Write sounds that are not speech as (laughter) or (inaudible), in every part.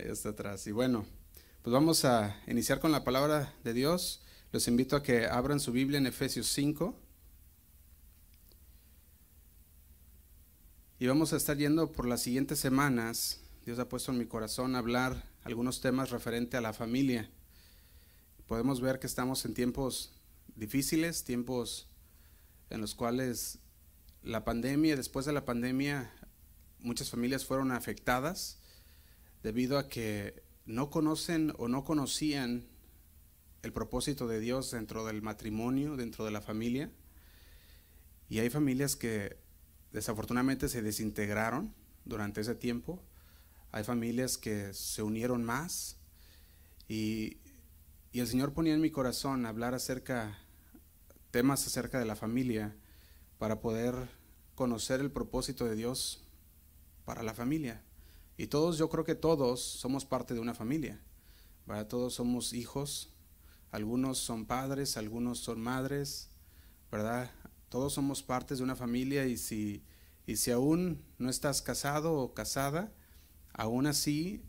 Atrás. Y bueno, pues vamos a iniciar con la palabra de Dios. Los invito a que abran su Biblia en Efesios 5. Y vamos a estar yendo por las siguientes semanas. Dios ha puesto en mi corazón hablar algunos temas referente a la familia. Podemos ver que estamos en tiempos difíciles, tiempos en los cuales la pandemia, después de la pandemia, muchas familias fueron afectadas debido a que no conocen o no conocían el propósito de Dios dentro del matrimonio, dentro de la familia. Y hay familias que desafortunadamente se desintegraron durante ese tiempo. Hay familias que se unieron más. Y, el Señor ponía en mi corazón hablar acerca, temas acerca de la familia, para poder conocer el propósito de Dios para la familia. Y todos, yo creo que todos somos parte de una familia. Todos somos hijos, algunos son padres, algunos son madres, ¿verdad? Todos somos partes de una familia y si, y si aún no estás casado o casada, aún así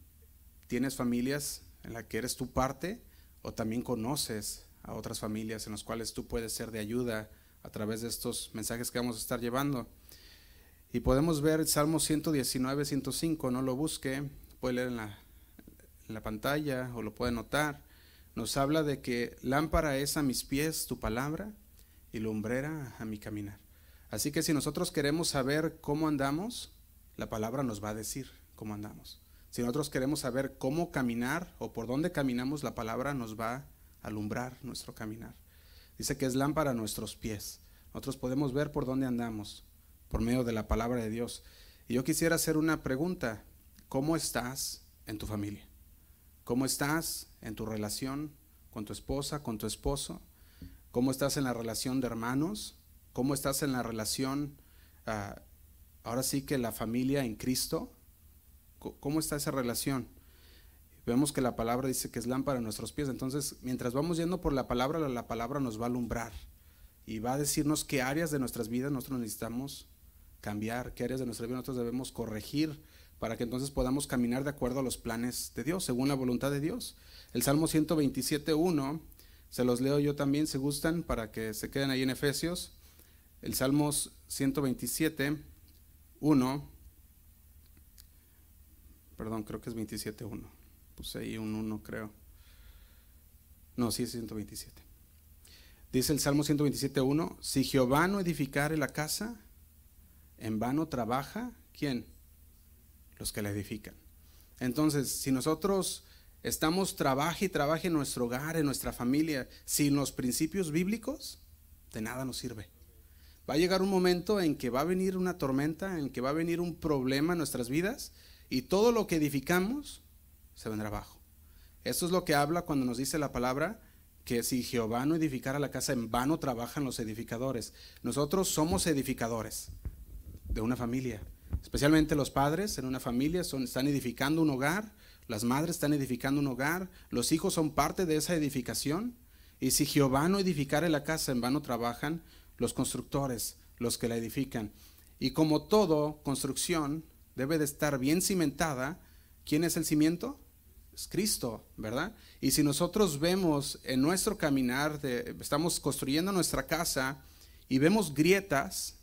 tienes familias en las que eres tu parte o también conoces a otras familias en las cuales tú puedes ser de ayuda a través de estos mensajes que vamos a estar llevando. Y podemos ver Salmo 119, 105, no lo busque, puede leer en la, en la pantalla o lo puede notar. Nos habla de que lámpara es a mis pies tu palabra y lumbrera a mi caminar. Así que si nosotros queremos saber cómo andamos, la palabra nos va a decir cómo andamos. Si nosotros queremos saber cómo caminar o por dónde caminamos, la palabra nos va a alumbrar nuestro caminar. Dice que es lámpara a nuestros pies. Nosotros podemos ver por dónde andamos por medio de la palabra de Dios. Y yo quisiera hacer una pregunta. ¿Cómo estás en tu familia? ¿Cómo estás en tu relación con tu esposa, con tu esposo? ¿Cómo estás en la relación de hermanos? ¿Cómo estás en la relación, ah, ahora sí que la familia en Cristo? ¿Cómo está esa relación? Vemos que la palabra dice que es lámpara a nuestros pies. Entonces, mientras vamos yendo por la palabra, la palabra nos va a alumbrar y va a decirnos qué áreas de nuestras vidas nosotros necesitamos cambiar, qué áreas de nuestra vida nosotros debemos corregir para que entonces podamos caminar de acuerdo a los planes de Dios, según la voluntad de Dios. El Salmo 127.1, se los leo yo también, si gustan, para que se queden ahí en Efesios. El Salmo 127.1, perdón, creo que es 27.1, puse ahí un 1 creo. No, sí es 127. Dice el Salmo 127.1, si Jehová no edificare la casa, en vano trabaja, ¿quién? Los que la edifican. Entonces, si nosotros estamos trabaje y trabaje en nuestro hogar, en nuestra familia, sin los principios bíblicos, de nada nos sirve. Va a llegar un momento en que va a venir una tormenta, en que va a venir un problema en nuestras vidas y todo lo que edificamos se vendrá abajo. Eso es lo que habla cuando nos dice la palabra que si Jehová no edificara la casa, en vano trabajan los edificadores. Nosotros somos edificadores de una familia. Especialmente los padres en una familia son, están edificando un hogar, las madres están edificando un hogar, los hijos son parte de esa edificación. Y si Jehová no edificare la casa, en vano trabajan los constructores, los que la edifican. Y como todo construcción debe de estar bien cimentada, ¿quién es el cimiento? Es Cristo, ¿verdad? Y si nosotros vemos en nuestro caminar, de, estamos construyendo nuestra casa y vemos grietas,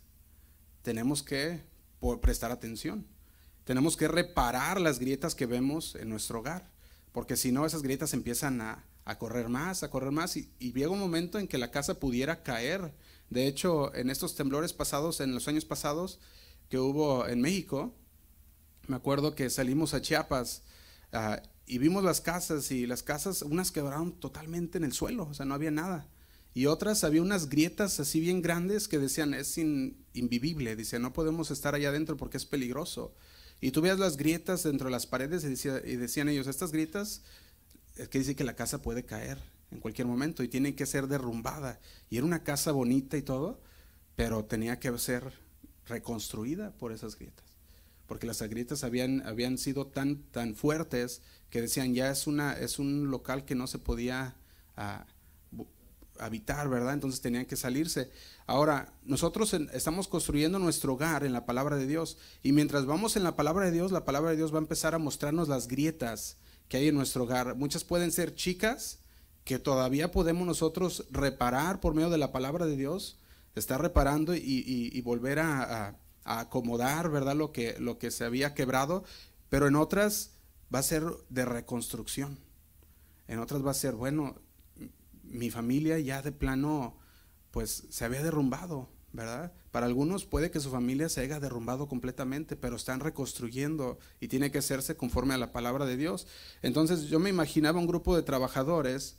tenemos que prestar atención. Tenemos que reparar las grietas que vemos en nuestro hogar, porque si no, esas grietas empiezan a, correr más, a correr más, y, y, llega un momento en que la casa pudiera caer. De hecho, en estos temblores pasados, en los años pasados que hubo en México, me acuerdo que salimos a Chiapas ah, y vimos las casas, y las casas, unas quebraron totalmente en el suelo, o sea, no había nada y otras había unas grietas así bien grandes que decían es invivible, dice no podemos estar allá adentro porque es peligroso. Y tú veías las grietas dentro de las paredes y, y decían ellos, estas grietas es que dice que la casa puede caer en cualquier momento y tiene que ser derrumbada. Y era una casa bonita y todo, pero tenía que ser reconstruida por esas grietas. Porque las grietas habían, habían sido tan, tan fuertes que decían ya es, una, es un local que no se podía... Ah, habitar, ¿verdad? Entonces tenían que salirse. Ahora, nosotros estamos construyendo nuestro hogar en la palabra de Dios y mientras vamos en la palabra de Dios, la palabra de Dios va a empezar a mostrarnos las grietas que hay en nuestro hogar. Muchas pueden ser chicas que todavía podemos nosotros reparar por medio de la palabra de Dios, estar reparando y, volver a, a, acomodar, ¿verdad? Lo que, lo que se había quebrado, pero en otras va a ser de reconstrucción. En otras va a ser, bueno, mi familia ya de plano, pues se había derrumbado, ¿verdad? Para algunos puede que su familia se haya derrumbado completamente, pero están reconstruyendo y tiene que hacerse conforme a la palabra de Dios. Entonces yo me imaginaba un grupo de trabajadores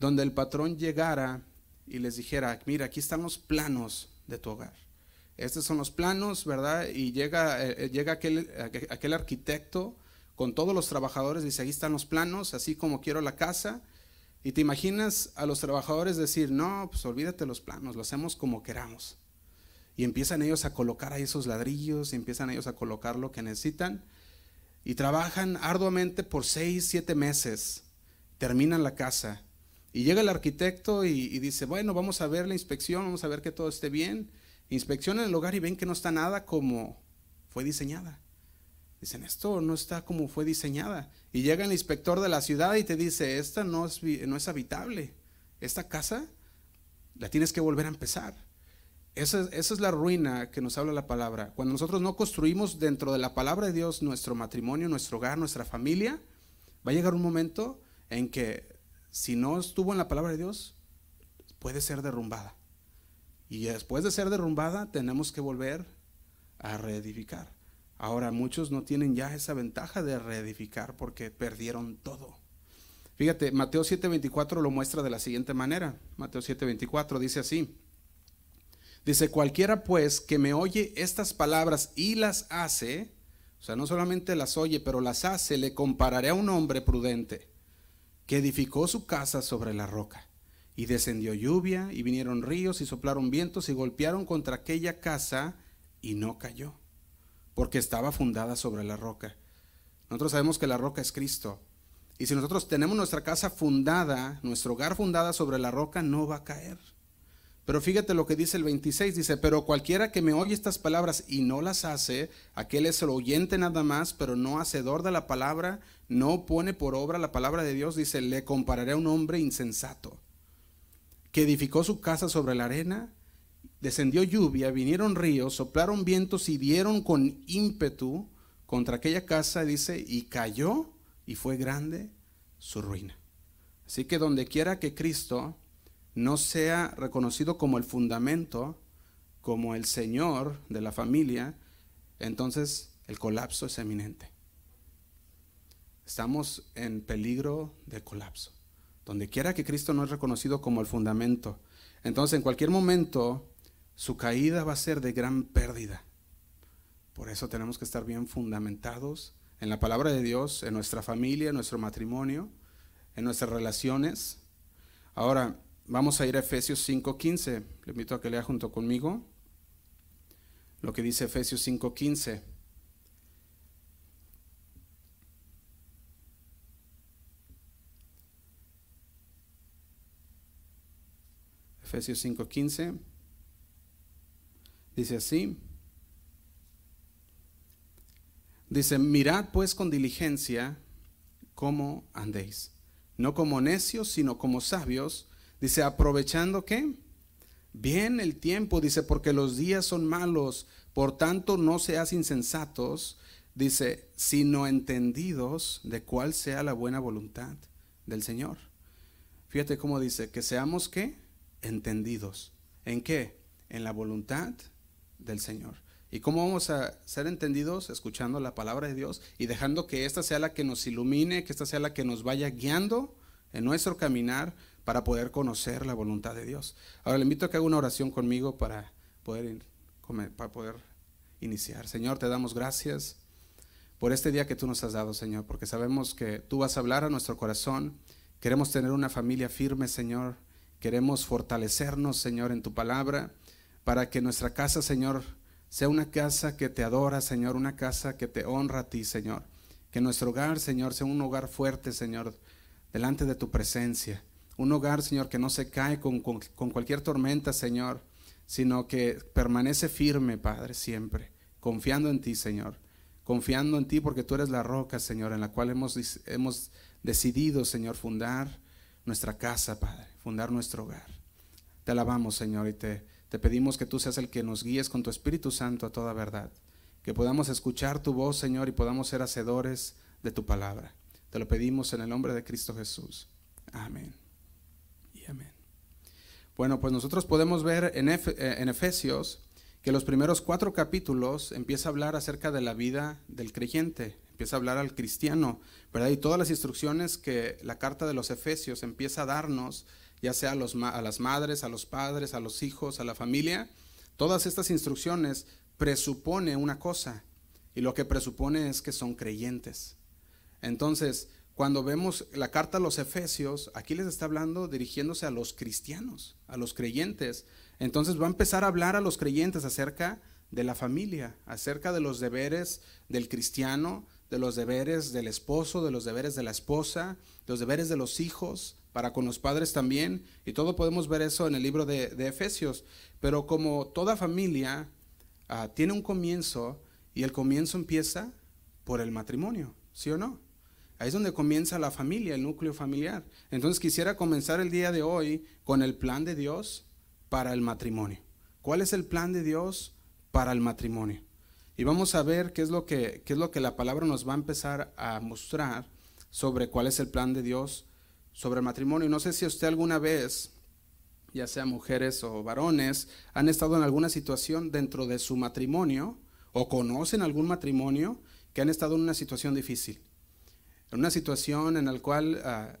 donde el patrón llegara y les dijera, mira, aquí están los planos de tu hogar. Estos son los planos, ¿verdad? Y llega, eh, llega aquel, aquel arquitecto con todos los trabajadores, dice, ahí están los planos, así como quiero la casa y te imaginas a los trabajadores decir, no, pues olvídate los planos, lo hacemos como queramos. Y empiezan ellos a colocar ahí esos ladrillos, y empiezan ellos a colocar lo que necesitan. Y trabajan arduamente por seis, siete meses. Terminan la casa. Y llega el arquitecto y, y, dice, bueno, vamos a ver la inspección, vamos a ver que todo esté bien. Inspeccionan el lugar y ven que no está nada como fue diseñada. Dicen, esto no está como fue diseñada. Y llega el inspector de la ciudad y te dice, esta no es, no es habitable. Esta casa la tienes que volver a empezar. Esa, esa, es la ruina que nos habla la palabra. Cuando nosotros no construimos dentro de la palabra de Dios nuestro matrimonio, nuestro hogar, nuestra familia, va a llegar un momento en que si no estuvo en la palabra de Dios, puede ser derrumbada. Y después de ser derrumbada, tenemos que volver a reedificar. Ahora muchos no tienen ya esa ventaja de reedificar porque perdieron todo. Fíjate, Mateo 7:24 lo muestra de la siguiente manera. Mateo 7:24 dice así. Dice, cualquiera pues que me oye estas palabras y las hace, o sea, no solamente las oye, pero las hace, le compararé a un hombre prudente que edificó su casa sobre la roca. Y descendió lluvia, y vinieron ríos, y soplaron vientos, y golpearon contra aquella casa, y no cayó porque estaba fundada sobre la roca. Nosotros sabemos que la roca es Cristo. Y si nosotros tenemos nuestra casa fundada, nuestro hogar fundada sobre la roca, no va a caer. Pero fíjate lo que dice el 26, dice, pero cualquiera que me oye estas palabras y no las hace, aquel es el oyente nada más, pero no hacedor de la palabra, no pone por obra la palabra de Dios, dice, le compararé a un hombre insensato, que edificó su casa sobre la arena, descendió lluvia, vinieron ríos, soplaron vientos y dieron con ímpetu contra aquella casa, dice, y cayó y fue grande su ruina. Así que donde quiera que Cristo no sea reconocido como el fundamento, como el Señor de la familia, entonces el colapso es eminente. Estamos en peligro de colapso. Donde quiera que Cristo no es reconocido como el fundamento, entonces en cualquier momento su caída va a ser de gran pérdida. Por eso tenemos que estar bien fundamentados en la palabra de Dios, en nuestra familia, en nuestro matrimonio, en nuestras relaciones. Ahora, vamos a ir a Efesios 5.15. Le invito a que lea junto conmigo lo que dice Efesios 5.15. Efesios 5.15. Dice así. Dice, mirad pues con diligencia cómo andéis, no como necios, sino como sabios. Dice, aprovechando qué? Bien el tiempo, dice, porque los días son malos, por tanto no seas insensatos, dice, sino entendidos de cuál sea la buena voluntad del Señor. Fíjate cómo dice, que seamos qué? Entendidos. ¿En qué? En la voluntad del Señor. ¿Y cómo vamos a ser entendidos? Escuchando la palabra de Dios y dejando que esta sea la que nos ilumine, que esta sea la que nos vaya guiando en nuestro caminar para poder conocer la voluntad de Dios. Ahora le invito a que haga una oración conmigo para poder, para poder iniciar. Señor, te damos gracias por este día que tú nos has dado, Señor, porque sabemos que tú vas a hablar a nuestro corazón. Queremos tener una familia firme, Señor. Queremos fortalecernos, Señor, en tu palabra para que nuestra casa, Señor, sea una casa que te adora, Señor, una casa que te honra a ti, Señor. Que nuestro hogar, Señor, sea un hogar fuerte, Señor, delante de tu presencia. un hogar, Señor, que no se cae con, con cualquier tormenta, Señor, sino que permanece firme, Padre, siempre, confiando en ti, Señor, confiando en ti porque tú eres la roca, Señor, en la cual hemos, hemos decidido, Señor, fundar nuestra casa, Padre, fundar nuestro hogar. Te alabamos, Señor, y te, te pedimos que tú seas el que nos guíes con tu Espíritu Santo a toda verdad, que podamos escuchar tu voz, Señor, y podamos ser hacedores de tu palabra. Te lo pedimos en el nombre de Cristo Jesús. Amén. Y amén. Bueno, pues nosotros podemos ver en, eh, Efesios que los primeros cuatro capítulos empieza a hablar acerca de la vida del creyente, empieza a hablar al cristiano, ¿verdad? Y todas las instrucciones que la carta de los Efesios empieza a darnos, ya sea a, las madres, a los padres, a los hijos, a la familia, todas estas instrucciones presupone una cosa, y lo que presupone es que son creyentes. Entonces, cuando vemos la carta a los Efesios, aquí les está hablando dirigiéndose a los cristianos, a los creyentes. Entonces va a empezar a hablar a los creyentes acerca de la familia, acerca de los deberes del cristiano, de los deberes del esposo, de los deberes de la esposa, de los deberes de los hijos, para con los padres también. Y todo podemos ver eso en el libro de, Efesios. Pero como toda familia ah, tiene un comienzo y el comienzo empieza por el matrimonio, ¿sí o no? Ahí es donde comienza la familia, el núcleo familiar. Entonces quisiera comenzar el día de hoy con el plan de Dios para el matrimonio. ¿Cuál es el plan de Dios para el matrimonio? Y vamos a ver qué es lo que, qué es lo que la palabra nos va a empezar a mostrar sobre cuál es el plan de Dios sobre el matrimonio. No sé si usted alguna vez, ya sea mujeres o varones, han estado en alguna situación dentro de su matrimonio o conocen algún matrimonio que han estado en una situación difícil en una situación en la cual ah,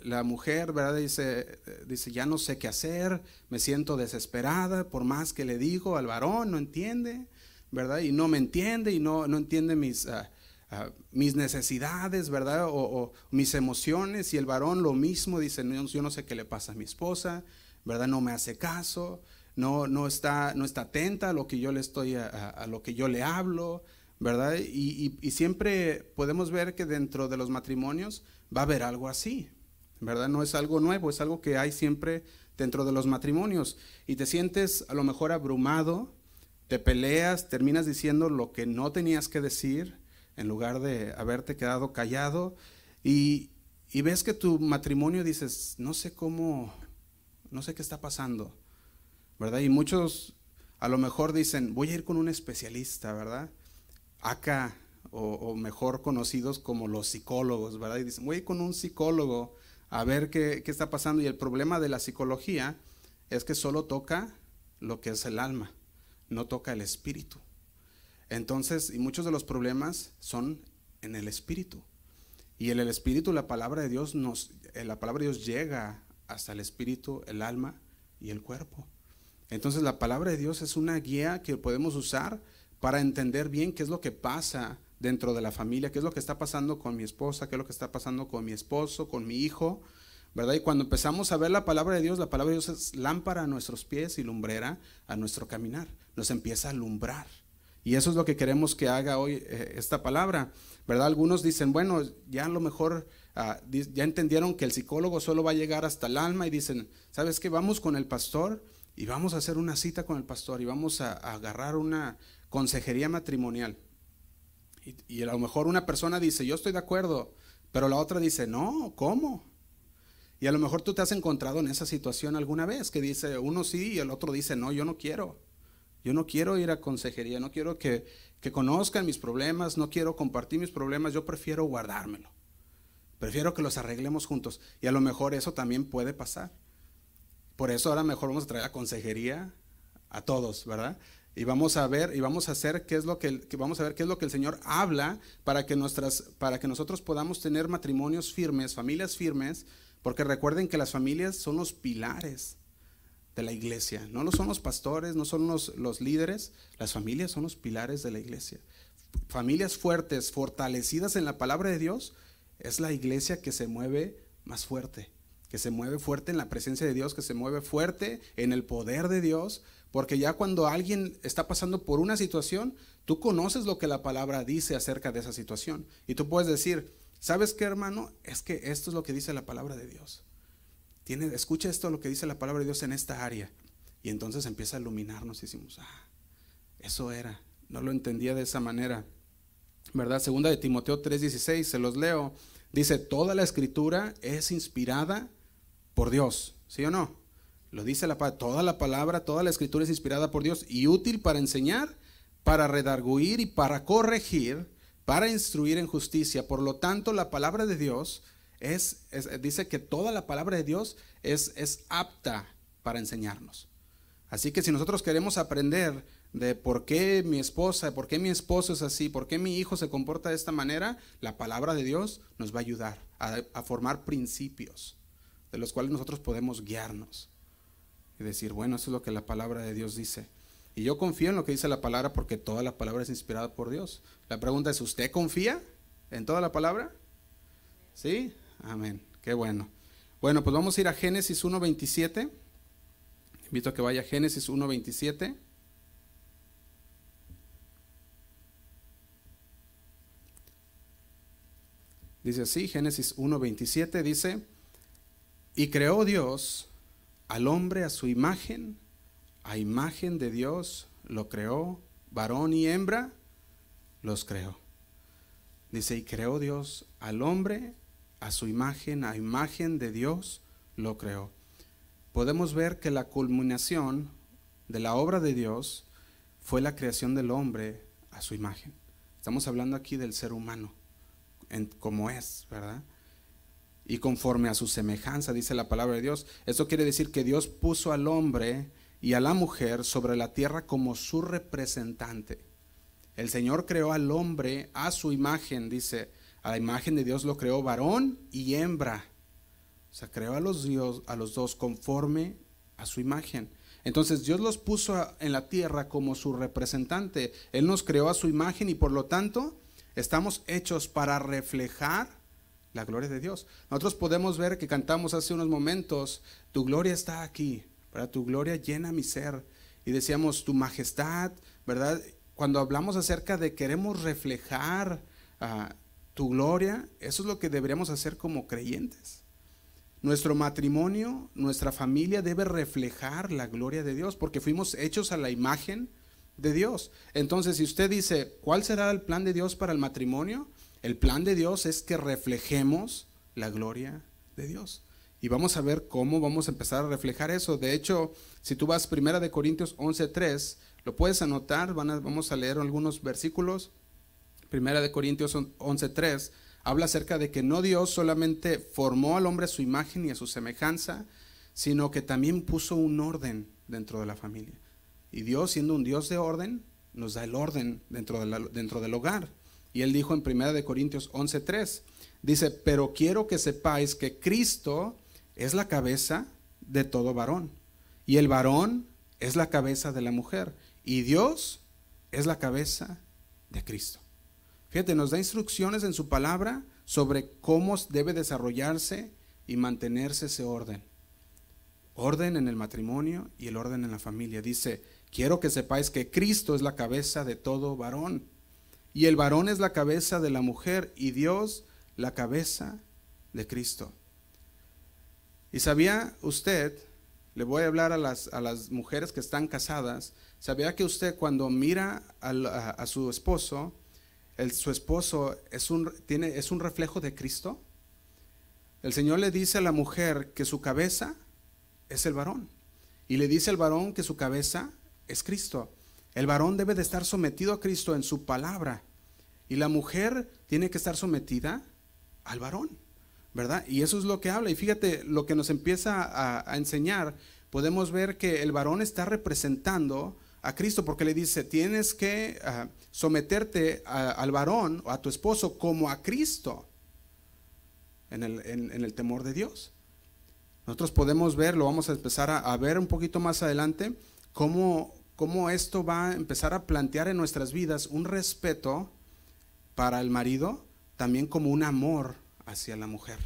la mujer, ¿verdad? Dice, dice, ya no sé qué hacer, me siento desesperada, por más que le digo al varón, no entiende, ¿verdad? Y no me entiende y no, no entiende mis, ah, ah, mis necesidades, ¿verdad? O, mis emociones. Y el varón lo mismo, dice, yo no sé qué le pasa a mi esposa, ¿verdad? No me hace caso, no, no, está, no está atenta a lo que yo le estoy, a lo que yo le hablo, ¿verdad? Y, siempre podemos ver que dentro de los matrimonios va a haber algo así, ¿verdad? No es algo nuevo, es algo que hay siempre dentro de los matrimonios. Y te sientes a lo mejor abrumado, te peleas, terminas diciendo lo que no tenías que decir en lugar de haberte quedado callado y, y ves que tu matrimonio dices, no sé cómo, no sé qué está pasando, ¿verdad? Y muchos a lo mejor dicen, voy a ir con un especialista, ¿verdad? acá, o, mejor conocidos como los psicólogos, ¿verdad? Y dicen, voy con un psicólogo a ver qué, qué está pasando. Y el problema de la psicología es que solo toca lo que es el alma, no toca el espíritu. Entonces, y muchos de los problemas son en el espíritu. Y en el espíritu la palabra de Dios nos eh, la palabra de Dios llega hasta el espíritu, el alma y el cuerpo. Entonces, la palabra de Dios es una guía que podemos usar para entender bien qué es lo que pasa dentro de la familia, qué es lo que está pasando con mi esposa, qué es lo que está pasando con mi esposo, con mi hijo, ¿verdad? Y cuando empezamos a ver la palabra de Dios, la palabra de Dios es lámpara a nuestros pies y lumbrera a nuestro caminar. Nos empieza a alumbrar. Y eso es lo que queremos que haga hoy eh, esta palabra, ¿verdad? Algunos dicen, bueno, ya a lo mejor ah, ya entendieron que el psicólogo solo va a llegar hasta el alma y dicen, ¿sabes qué? Vamos con el pastor y vamos a hacer una cita con el pastor y vamos a agarrar una, consejería matrimonial. Y, a lo mejor una persona dice, yo estoy de acuerdo, pero la otra dice, no, ¿cómo? Y a lo mejor tú te has encontrado en esa situación alguna vez, que dice uno sí y el otro dice, no, yo no quiero. Yo no quiero ir a consejería, no quiero que, que conozcan mis problemas, no quiero compartir mis problemas, yo prefiero guardármelo. Prefiero que los arreglemos juntos. Y a lo mejor eso también puede pasar. Por eso ahora mejor vamos a traer la consejería a todos, ¿verdad? y vamos a ver y vamos a hacer qué es lo que, vamos a ver qué es lo que el Señor habla para que nuestras para que nosotros podamos tener matrimonios firmes, familias firmes, porque recuerden que las familias son los pilares de la iglesia, no lo son los pastores, no son los, los líderes, las familias son los pilares de la iglesia. Familias fuertes, fortalecidas en la palabra de Dios, es la iglesia que se mueve más fuerte, que se mueve fuerte en la presencia de Dios, que se mueve fuerte en el poder de Dios, porque ya cuando alguien está pasando por una situación, tú conoces lo que la palabra dice acerca de esa situación. Y tú puedes decir, ¿sabes qué hermano? Es que esto es lo que dice la palabra de Dios. Escucha esto lo que dice la palabra de Dios en esta área. Y entonces empieza a iluminarnos y decimos, ah, eso era. No lo entendía de esa manera. ¿Verdad? Segunda de Timoteo 3:16, se los leo. Dice, toda la escritura es inspirada por Dios. ¿Sí o no? Lo dice la palabra, toda la palabra, toda la escritura es inspirada por Dios y útil para enseñar, para redarguir y para corregir, para instruir en justicia. Por lo tanto, la palabra de Dios es, dice que toda la palabra de Dios es, es apta para enseñarnos. Así que si nosotros queremos aprender de por qué mi esposa, por qué mi esposo es así, por qué mi hijo se comporta de esta manera, la palabra de Dios nos va a ayudar a, a formar principios de los cuales nosotros podemos guiarnos y decir, bueno, eso es lo que la palabra de Dios dice. Y yo confío en lo que dice la palabra porque toda la palabra es inspirada por Dios. La pregunta es, ¿usted confía en toda la palabra? ¿Sí? Amén. Qué bueno. Bueno, pues vamos a ir a Génesis 1.27. Invito a que vaya a Génesis 1.27. Dice así, Génesis 1.27 dice, y creó Dios al hombre a su imagen, a imagen de Dios lo creó, varón y hembra los creó. Dice, y creó Dios al hombre a su imagen, a imagen de Dios lo creó. Podemos ver que la culminación de la obra de Dios fue la creación del hombre a su imagen. Estamos hablando aquí del ser humano, en, como es, ¿verdad? Y conforme a su semejanza, dice la palabra de Dios. Eso quiere decir que Dios puso al hombre y a la mujer sobre la tierra como su representante. El Señor creó al hombre a su imagen, dice, a la imagen de Dios lo creó varón y hembra. O sea, creó a los, Dios, a los dos conforme a su imagen. Entonces Dios los puso en la tierra como su representante. Él nos creó a su imagen y por lo tanto estamos hechos para reflejar la gloria de Dios. Nosotros podemos ver que cantamos hace unos momentos, tu gloria está aquí, para tu gloria llena mi ser. Y decíamos, tu majestad, ¿verdad? Cuando hablamos acerca de queremos reflejar a tu gloria, eso es lo que deberíamos hacer como creyentes. Nuestro matrimonio, nuestra familia debe reflejar la gloria de Dios porque fuimos hechos a la imagen de Dios. Entonces, si usted dice, ¿cuál será el plan de Dios para el matrimonio? El plan de Dios es que reflejemos la gloria de Dios. Y vamos a ver cómo vamos a empezar a reflejar eso. De hecho, si tú vas primera de Corintios 11:3, lo puedes anotar, vamos a leer algunos versículos. Primera de Corintios 11:3 habla acerca de que no Dios solamente formó al hombre a su imagen y a su semejanza, sino que también puso un orden dentro de la familia. Y Dios, siendo un Dios de orden, nos da el orden dentro, dentro del hogar. Y él dijo en Primera de Corintios 11:3, dice, pero quiero que sepáis que Cristo es la cabeza de todo varón, y el varón es la cabeza de la mujer, y Dios es la cabeza de Cristo. Fíjate, nos da instrucciones en su palabra sobre cómo debe desarrollarse y mantenerse ese orden. Orden en el matrimonio y el orden en la familia. Dice, quiero que sepáis que Cristo es la cabeza de todo varón. Y el varón es la cabeza de la mujer y Dios la cabeza de Cristo. ¿Y sabía usted, le voy a hablar a las, a las mujeres que están casadas, sabía que usted cuando mira a su esposo, su esposo es un, tiene, es un reflejo de Cristo, el Señor le dice a la mujer que su cabeza es el varón. Y le dice al varón que su cabeza es Cristo. El varón debe de estar sometido a Cristo en su palabra. Y la mujer tiene que estar sometida al varón, ¿verdad? Y eso es lo que habla. Y fíjate, lo que nos empieza a, a enseñar, podemos ver que el varón está representando a Cristo porque le dice, tienes que ah, someterte al varón o a tu esposo como a Cristo en el, temor de Dios. Nosotros podemos ver, lo vamos a empezar a, ver un poquito más adelante, cómo, cómo esto va a empezar a plantear en nuestras vidas un respeto para el marido, también como un amor hacia la mujer,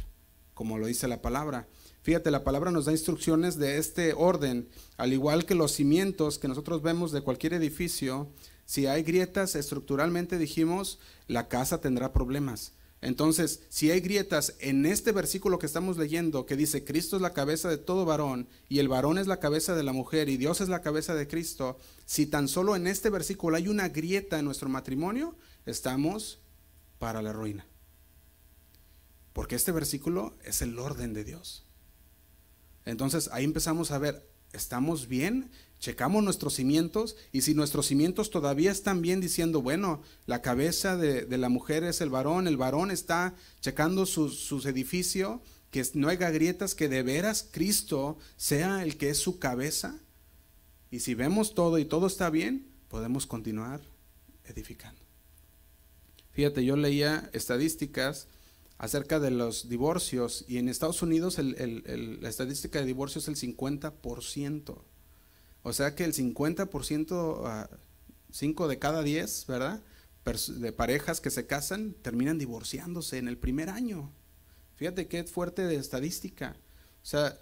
como lo dice la palabra. Fíjate, la palabra nos da instrucciones de este orden, al igual que los cimientos que nosotros vemos de cualquier edificio, si hay grietas estructuralmente, dijimos, la casa tendrá problemas. Entonces, si hay grietas en este versículo que estamos leyendo, que dice, Cristo es la cabeza de todo varón, y el varón es la cabeza de la mujer, y Dios es la cabeza de Cristo, si tan solo en este versículo hay una grieta en nuestro matrimonio, estamos para la ruina. Porque este versículo es el orden de Dios. Entonces ahí empezamos a ver, ¿estamos bien? Checamos nuestros cimientos y si nuestros cimientos todavía están bien diciendo, bueno, la cabeza de, la mujer es el varón, el varón está checando su, su edificio, que no haya grietas, que de veras Cristo sea el que es su cabeza. Y si vemos todo y todo está bien, podemos continuar edificando. Fíjate, yo leía estadísticas acerca de los divorcios y en Estados Unidos la estadística de divorcios es el 50%. O sea que el 50%, 5 de cada 10, ¿verdad? De parejas que se casan terminan divorciándose en el primer año. Fíjate qué fuerte de estadística. O sea,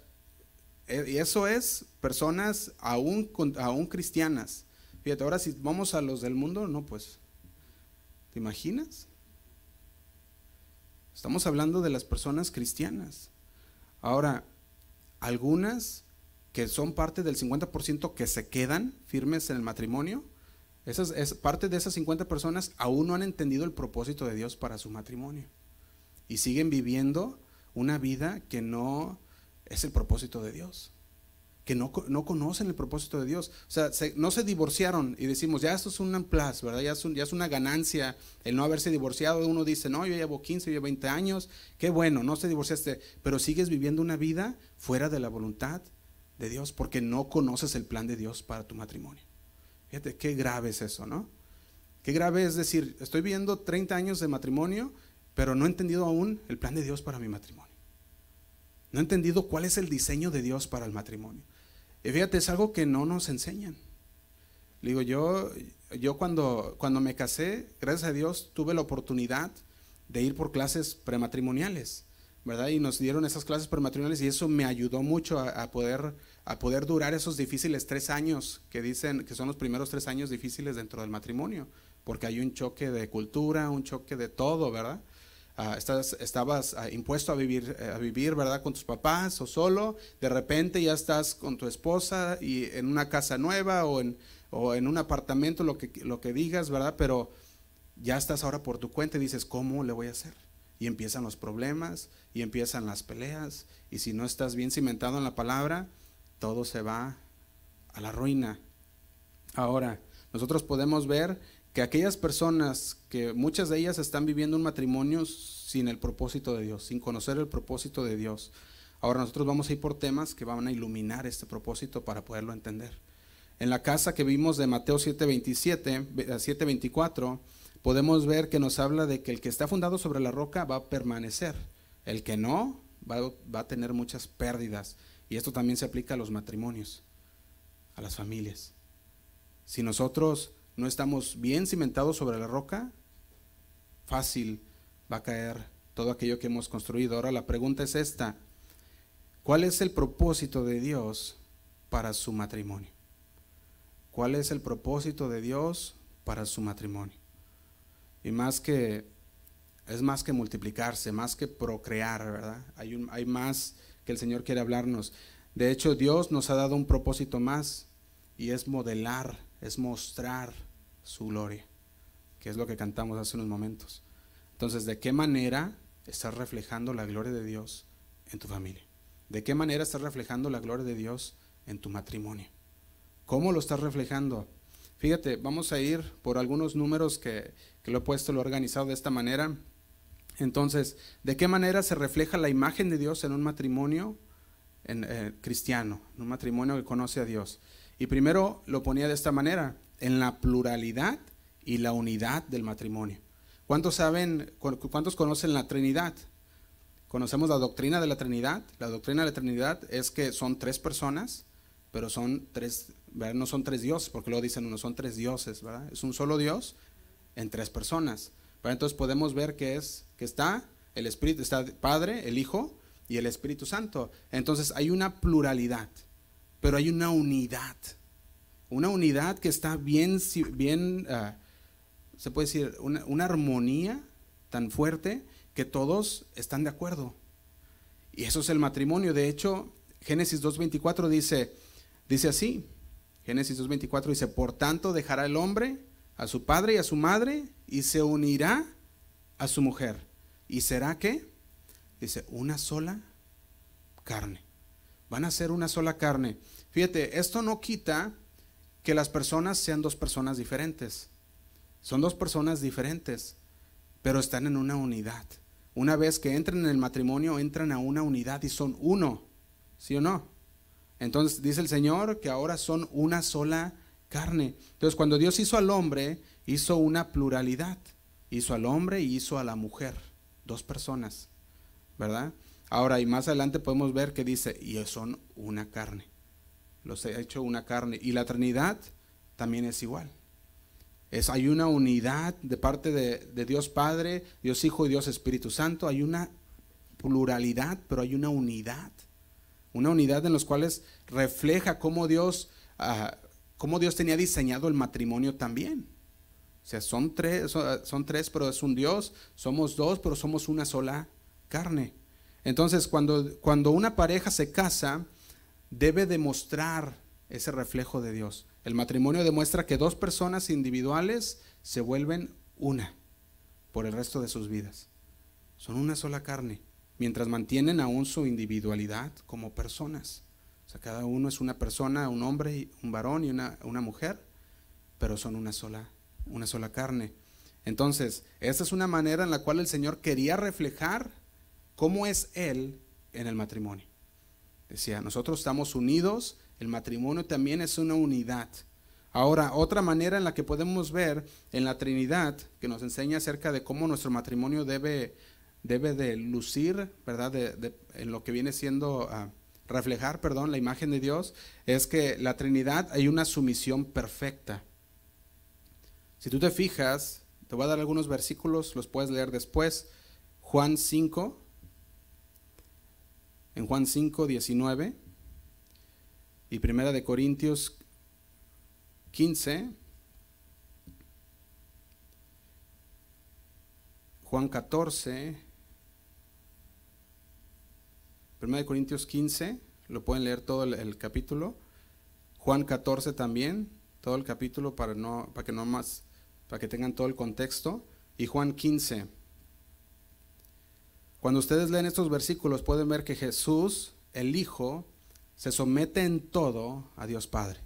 e, y eso es personas aún, aún cristianas. Fíjate, ahora si vamos a los del mundo, no, pues, ¿te imaginas? Estamos hablando de las personas cristianas. Ahora, algunas que son parte del 50% que se quedan firmes en el matrimonio, esas, es, parte de esas 50 personas aún no han entendido el propósito de Dios para su matrimonio. Y siguen viviendo una vida que no es el propósito de Dios que no, conocen el propósito de Dios. O sea, no se divorciaron y decimos, ya esto es un plus, ¿verdad? Ya es, ya es, una ganancia el no haberse divorciado. Uno dice, no, yo llevo 15, yo llevo 20 años, qué bueno, no se divorciaste, pero sigues viviendo una vida fuera de la voluntad de Dios porque no conoces el plan de Dios para tu matrimonio. Fíjate, qué grave es eso, ¿no? Qué grave es decir, estoy viviendo 30 años de matrimonio, pero no he entendido aún el plan de Dios para mi matrimonio. No he entendido cuál es el diseño de Dios para el matrimonio. Y fíjate, es algo que no nos enseñan. Digo, yo, yo cuando, cuando me casé, gracias a Dios, tuve la oportunidad de ir por clases prematrimoniales, ¿verdad? Y nos dieron esas clases prematrimoniales y eso me ayudó mucho a, poder, a poder durar esos difíciles tres años que dicen que son los primeros tres años difíciles dentro del matrimonio, porque hay un choque de cultura, un choque de todo, ¿verdad? Ah, estabas ah, impuesto a vivir, eh, a vivir, ¿verdad? Con tus papás o solo, de repente ya estás con tu esposa y en una casa nueva o en, o en un apartamento, lo que, lo que digas, ¿verdad? Pero ya estás ahora por tu cuenta y dices, ¿cómo le voy a hacer? Y empiezan los problemas y empiezan las peleas y si no estás bien cimentado en la palabra, todo se va a la ruina. Ahora, nosotros podemos ver que aquellas personas que muchas de ellas están viviendo un matrimonio sin el propósito de Dios, sin conocer el propósito de Dios. Ahora nosotros vamos a ir por temas que van a iluminar este propósito para poderlo entender. En la casa que vimos de Mateo 7:27, 7:24, podemos ver que nos habla de que el que está fundado sobre la roca va a permanecer, el que no va, va a tener muchas pérdidas. Y esto también se aplica a los matrimonios, a las familias. Si nosotros no estamos bien cimentados sobre la roca, fácil va a caer todo aquello que hemos construido. Ahora la pregunta es esta, ¿cuál es el propósito de Dios para su matrimonio? ¿Cuál es el propósito de Dios para su matrimonio? Y más que, es más que multiplicarse, más que procrear, ¿verdad? Hay, hay más que el Señor quiere hablarnos. De hecho, Dios nos ha dado un propósito más y es modelar es mostrar su gloria, que es lo que cantamos hace unos momentos. Entonces, ¿de qué manera estás reflejando la gloria de Dios en tu familia? ¿De qué manera estás reflejando la gloria de Dios en tu matrimonio? ¿Cómo lo estás reflejando? Fíjate, vamos a ir por algunos números que, lo he puesto, lo he organizado de esta manera. Entonces, ¿de qué manera se refleja la imagen de Dios en un matrimonio en, eh, cristiano, en un matrimonio que conoce a Dios? Y primero lo ponía de esta manera, en la pluralidad y la unidad del matrimonio. ¿Cuántos saben, cuántos conocen la Trinidad? Conocemos la doctrina de la Trinidad. La doctrina de la Trinidad es que son tres personas, pero son tres, no son tres dioses, porque lo dicen uno, son tres dioses, ¿verdad? Es un solo Dios en tres personas. Entonces podemos ver que es que está el Espíritu, está Padre, el Hijo y el Espíritu Santo. Entonces hay una pluralidad pero hay una unidad. Una unidad que está bien, bien ah, se puede decir, una, armonía tan fuerte que todos están de acuerdo. Y eso es el matrimonio. De hecho, Génesis 2.24 dice, dice así, Génesis 2.24 dice, por tanto dejará el hombre a su padre y a su madre y se unirá a su mujer. ¿Y será qué? Dice, una sola carne. Van a ser una sola carne. Fíjate, esto no quita que las personas sean dos personas diferentes. Son dos personas diferentes, pero están en una unidad. Una vez que entran en el matrimonio, entran a una unidad y son uno. ¿Sí o no? Entonces dice el Señor que ahora son una sola carne. Entonces cuando Dios hizo al hombre, hizo una pluralidad. Hizo al hombre y hizo a la mujer. Dos personas. ¿Verdad? Ahora, y más adelante podemos ver que dice, y son una carne. Los he hecho una carne. Y la Trinidad también es igual. Es, hay una unidad de parte de, Dios Padre, Dios Hijo y Dios Espíritu Santo. Hay una pluralidad, pero hay una unidad una unidad en los cuales refleja cómo Dios, ah, cómo Dios tenía diseñado el matrimonio también. O sea, son tres, son, tres, pero es un Dios, somos dos, pero somos una sola carne. Entonces, cuando, cuando una pareja se casa, debe demostrar ese reflejo de Dios. El matrimonio demuestra que dos personas individuales se vuelven una por el resto de sus vidas. Son una sola carne mientras mantienen aún su individualidad como personas. O sea, cada uno es una persona, un hombre, un varón y una, una mujer, pero son una sola, una sola carne. Entonces, esa es una manera en la cual el Señor quería reflejar cómo es Él en el matrimonio. Decía, nosotros estamos unidos, el matrimonio también es una unidad. Ahora, otra manera en la que podemos ver en la Trinidad, que nos enseña acerca de cómo nuestro matrimonio debe debe de lucir, ¿verdad? en lo que viene siendo, ah, reflejar, perdón, la imagen de Dios, es que la Trinidad hay una sumisión perfecta. Si tú te fijas, te voy a dar algunos versículos, los puedes leer después. Juan 5, en Juan 5, 19, y Primera de Corintios 15, Juan 14, 1 Corintios 15, lo pueden leer todo el, capítulo. Juan 14 también, todo el capítulo para, no, para que no más, para que tengan todo el contexto. Y Juan 15. Cuando ustedes leen estos versículos pueden ver que Jesús, el Hijo, se somete en todo a Dios Padre.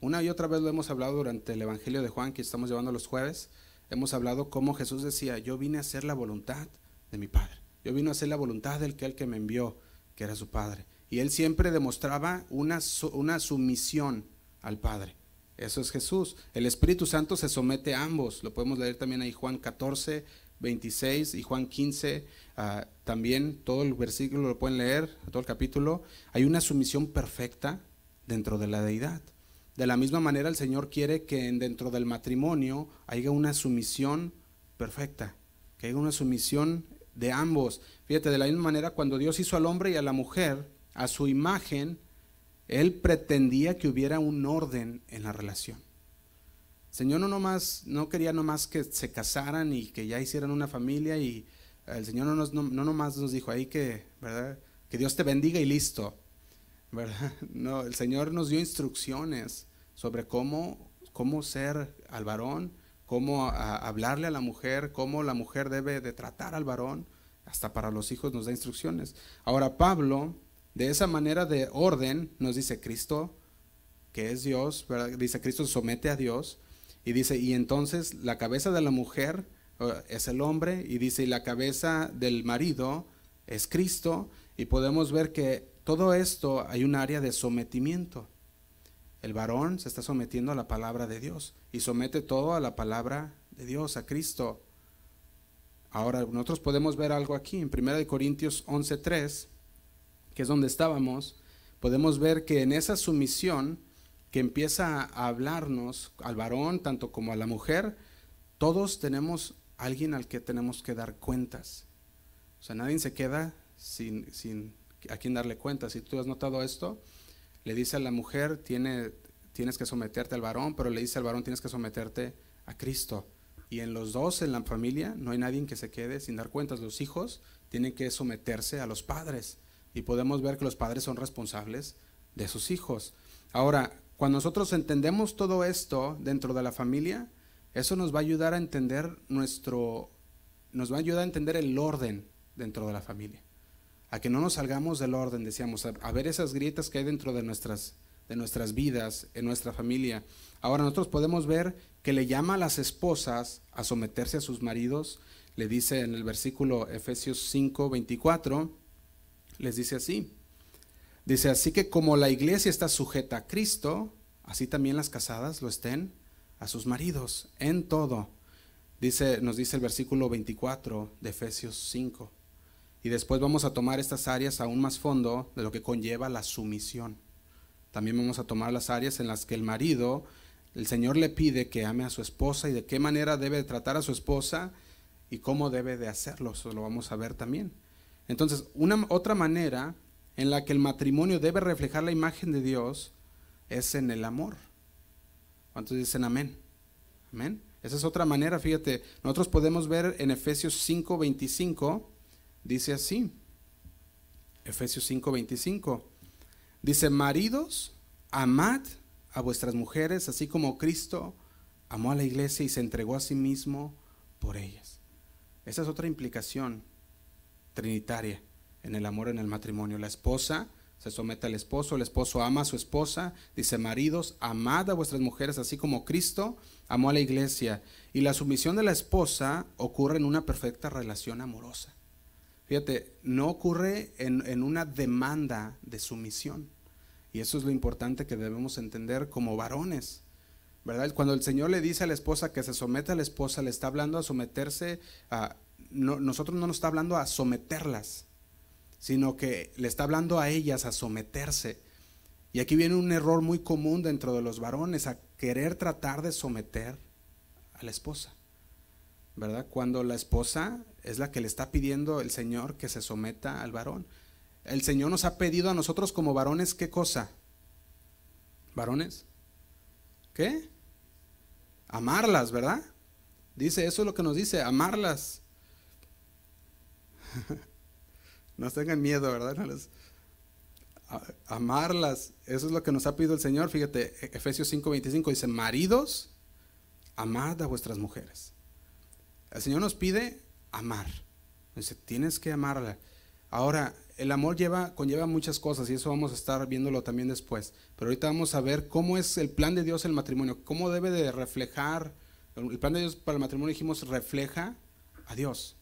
Una y otra vez lo hemos hablado durante el Evangelio de Juan que estamos llevando los jueves. Hemos hablado cómo Jesús decía, yo vine a hacer la voluntad de mi Padre. Yo vine a hacer la voluntad del que, el que me envió que era su padre. Y él siempre demostraba una, una sumisión al Padre. Eso es Jesús. El Espíritu Santo se somete a ambos. Lo podemos leer también ahí Juan 14, 26 y Juan 15. Ah, también todo el versículo lo pueden leer, todo el capítulo. Hay una sumisión perfecta dentro de la deidad. De la misma manera el Señor quiere que dentro del matrimonio haya una sumisión perfecta, que haya una sumisión de ambos. Fíjate, de la misma manera, cuando Dios hizo al hombre y a la mujer a su imagen, Él pretendía que hubiera un orden en la relación. Señor no, nomás, no quería nomás que se casaran y que ya hicieran una familia y el Señor no, nos, no, nomás nos dijo ahí que, ¿verdad? que Dios te bendiga y listo. ¿verdad? (laughs) No, el Señor nos dio instrucciones sobre cómo, cómo ser al varón, cómo hablarle a la mujer, cómo la mujer debe de tratar al varón, hasta para los hijos nos da instrucciones. Ahora Pablo, de esa manera de orden, nos dice Cristo, que es Dios, dice Cristo somete a Dios, y dice, y entonces la cabeza de la mujer eh, es el hombre, y dice, y la cabeza del marido es Cristo, y podemos ver que todo esto hay un área de sometimiento. El varón se está sometiendo a la palabra de Dios y somete todo a la palabra de Dios, a Cristo. Ahora, nosotros podemos ver algo aquí en 1 Corintios 11:3, que es donde estábamos, podemos ver que en esa sumisión que empieza a hablarnos al varón tanto como a la mujer, todos tenemos alguien al que tenemos que dar cuentas. O sea, nadie se queda sin, sin a quien darle cuentas. Si tú has notado esto, le dice a la mujer, tiene, tienes que someterte al varón, pero le dice al varón, tienes que someterte a Cristo. Y en los dos, en la familia, no hay nadie que se quede sin dar cuentas. Los hijos tienen que someterse a los padres. Y podemos ver que los padres son responsables de sus hijos. Ahora, cuando nosotros entendemos todo esto dentro de la familia, eso nos va a ayudar a entender nuestro, nos va a ayudar a entender el orden dentro de la familia. A que no nos salgamos del orden, decíamos, a, ver esas grietas que hay dentro de nuestras, de nuestras vidas, en nuestra familia. Ahora nosotros podemos ver que le llama a las esposas a someterse a sus maridos. Le dice en el versículo Efesios 5, 24, les dice así. Dice, así que como la iglesia está sujeta a Cristo, así también las casadas lo estén a sus maridos en todo. Dice, nos dice el versículo 24 de Efesios 5. Y después vamos a tomar estas áreas aún más fondo de lo que conlleva la sumisión. También vamos a tomar las áreas en las que el marido, el Señor le pide que ame a su esposa y de qué manera debe tratar a su esposa y cómo debe de hacerlo. Eso lo vamos a ver también. Entonces, una otra manera en la que el matrimonio debe reflejar la imagen de Dios es en el amor. ¿Cuántos dicen amén? Amén. Esa es otra manera, fíjate, nosotros podemos ver en Efesios 5:25, dice así, Efesios 5:25, dice, maridos, amad a vuestras mujeres, así como Cristo amó a la iglesia y se entregó a sí mismo por ellas. Esa es otra implicación trinitaria en el amor en el matrimonio. La esposa se somete al esposo, el esposo ama a su esposa, dice, maridos, amad a vuestras mujeres así como Cristo amó a la iglesia. Y la sumisión de la esposa ocurre en una perfecta relación amorosa. Fíjate, no ocurre en, en una demanda de sumisión. Y eso es lo importante que debemos entender como varones. ¿verdad? Cuando el Señor le dice a la esposa que se somete a la esposa, le está hablando a someterse a... nosotros no nos está hablando a someterlas, sino que le está hablando a ellas a someterse. Y aquí viene un error muy común dentro de los varones, a querer tratar de someter a la esposa. ¿Verdad? Cuando la esposa es la que le está pidiendo el Señor que se someta al varón. El Señor nos ha pedido a nosotros como varones qué cosa? ¿Varones? ¿Qué? Amarlas, ¿verdad? Dice, eso es lo que nos dice, amarlas. (laughs) No tengan miedo, ¿verdad? amarlas, eso es lo que nos ha pedido el Señor. Fíjate, e, Efesios 5:25 dice, maridos, amad a vuestras mujeres. El Señor nos pide amar. Dice, tienes que amarla. Ahora, el amor lleva, conlleva muchas cosas y eso vamos a estar viéndolo también después. Pero ahorita vamos a ver cómo es el plan de Dios el matrimonio, cómo debe de reflejar. El plan de Dios para el matrimonio dijimos refleja a Dios,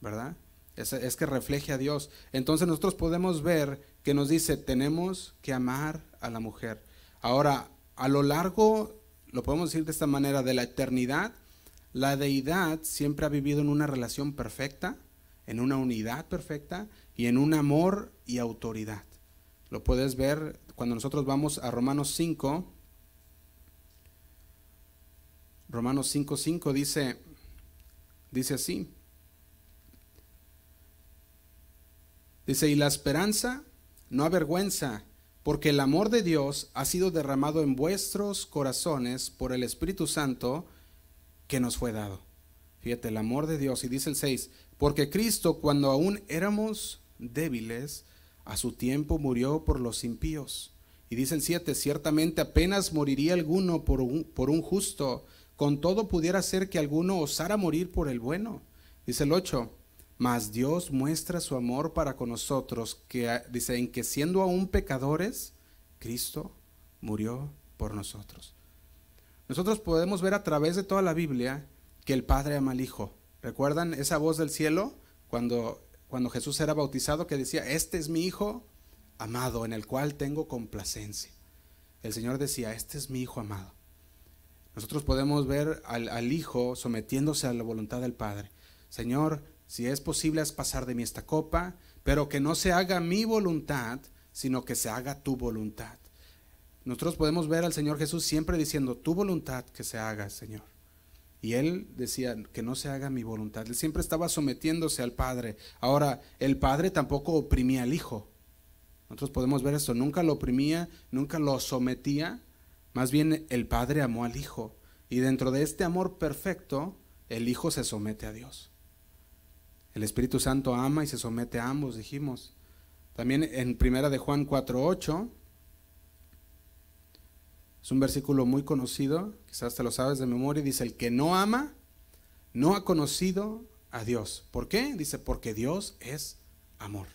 ¿verdad? Es, que refleje a Dios. Entonces nosotros podemos ver que nos dice, tenemos que amar a la mujer. Ahora, a lo largo, lo podemos decir de esta manera, de la eternidad, la deidad siempre ha vivido en una relación perfecta, en una unidad perfecta y en un amor y autoridad. Lo puedes ver cuando nosotros vamos a Romanos 5. Romanos 5.5 dice, dice así. Dice, y la esperanza no avergüenza, porque el amor de Dios ha sido derramado en vuestros corazones por el Espíritu Santo que nos fue dado. Fíjate, el amor de Dios. Y dice el 6, porque Cristo cuando aún éramos débiles, a su tiempo murió por los impíos. Y dice el 7, ciertamente apenas moriría alguno por un, por un justo, con todo pudiera ser que alguno osara morir por el bueno. Dice el 8, mas Dios muestra su amor para con nosotros, que dice, en que siendo aún pecadores, Cristo murió por nosotros. Nosotros podemos ver a través de toda la Biblia que el Padre ama al Hijo. ¿Recuerdan esa voz del cielo cuando, cuando Jesús era bautizado que decía, este es mi Hijo amado en el cual tengo complacencia? El Señor decía, este es mi Hijo amado. Nosotros podemos ver al, al Hijo sometiéndose a la voluntad del Padre. Señor, si es posible, es pasar de mí esta copa, pero que no se haga mi voluntad, sino que se haga tu voluntad. Nosotros podemos ver al Señor Jesús siempre diciendo, tu voluntad que se haga, Señor. Y él decía, que no se haga mi voluntad. Él siempre estaba sometiéndose al Padre. Ahora, el Padre tampoco oprimía al Hijo. Nosotros podemos ver esto, nunca lo oprimía, nunca lo sometía. Más bien el Padre amó al Hijo. Y dentro de este amor perfecto, el Hijo se somete a Dios. El Espíritu Santo ama y se somete a ambos, dijimos. También en Primera de Juan 4:8 es un versículo muy conocido, quizás te lo sabes de memoria, dice, el que no ama, no ha conocido a Dios. ¿Por qué? Dice, porque Dios es amor.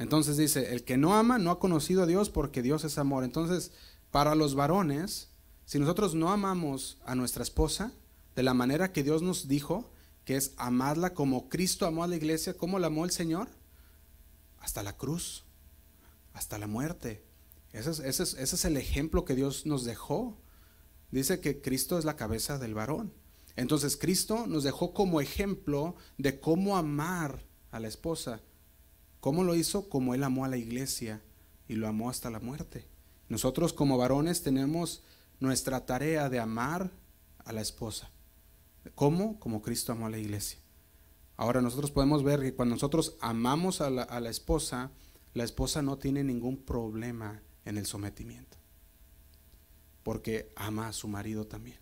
Entonces dice, el que no ama, no ha conocido a Dios porque Dios es amor. Entonces, para los varones, si nosotros no amamos a nuestra esposa de la manera que Dios nos dijo, que es amarla como Cristo amó a la iglesia, como la amó el Señor, hasta la cruz, hasta la muerte. Ese es, ese es el ejemplo que Dios nos dejó. Dice que Cristo es la cabeza del varón. Entonces Cristo nos dejó como ejemplo de cómo amar a la esposa. ¿Cómo lo hizo? Como Él amó a la iglesia y lo amó hasta la muerte. Nosotros como varones tenemos nuestra tarea de amar a la esposa. ¿Cómo? Como Cristo amó a la iglesia. Ahora nosotros podemos ver que cuando nosotros amamos a la, esposa, la esposa no tiene ningún problema en el sometimiento. Porque ama a su marido también.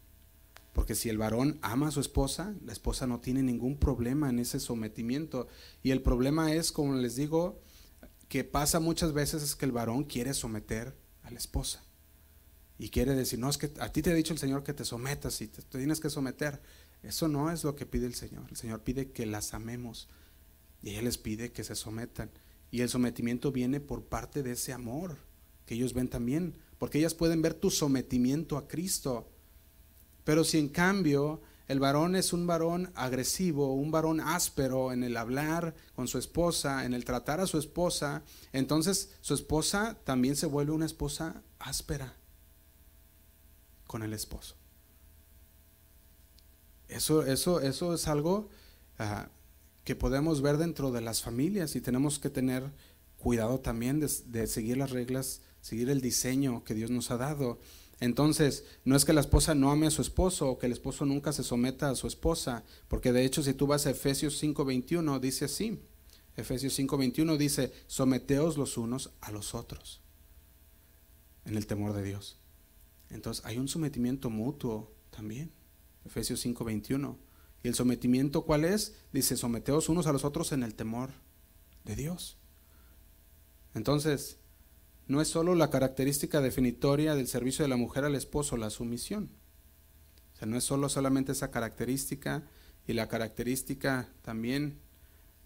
Porque si el varón ama a su esposa, la esposa no tiene ningún problema en ese sometimiento. Y el problema es, como les digo, que pasa muchas veces es que el varón quiere someter a la esposa. Y quiere decir, no, es que a ti te ha dicho el Señor que te sometas y te, tienes que someter. Eso no es lo que pide el Señor. El Señor pide que las amemos. Y ella les pide que se sometan. Y el sometimiento viene por parte de ese amor que ellos ven también. Porque ellas pueden ver tu sometimiento a Cristo. Pero si en cambio el varón es un varón agresivo, un varón áspero en el hablar con su esposa, en el tratar a su esposa, entonces su esposa también se vuelve una esposa áspera con el esposo. Eso, eso, eso es algo que podemos ver dentro de las familias y tenemos que tener cuidado también de, de seguir las reglas, seguir el diseño que Dios nos ha dado. Entonces, no es que la esposa no ame a su esposo o que el esposo nunca se someta a su esposa, porque de hecho si tú vas a Efesios 5:21 dice así. Efesios 5:21 dice, "Someteos los unos a los otros en el temor de Dios." Entonces, hay un sometimiento mutuo también. Efesios 5:21. ¿Y el sometimiento cuál es? Dice, "Someteos unos a los otros en el temor de Dios." Entonces, no es solo la característica definitoria del servicio de la mujer al esposo, la sumisión. O sea, no es solo solamente esa característica y la característica también,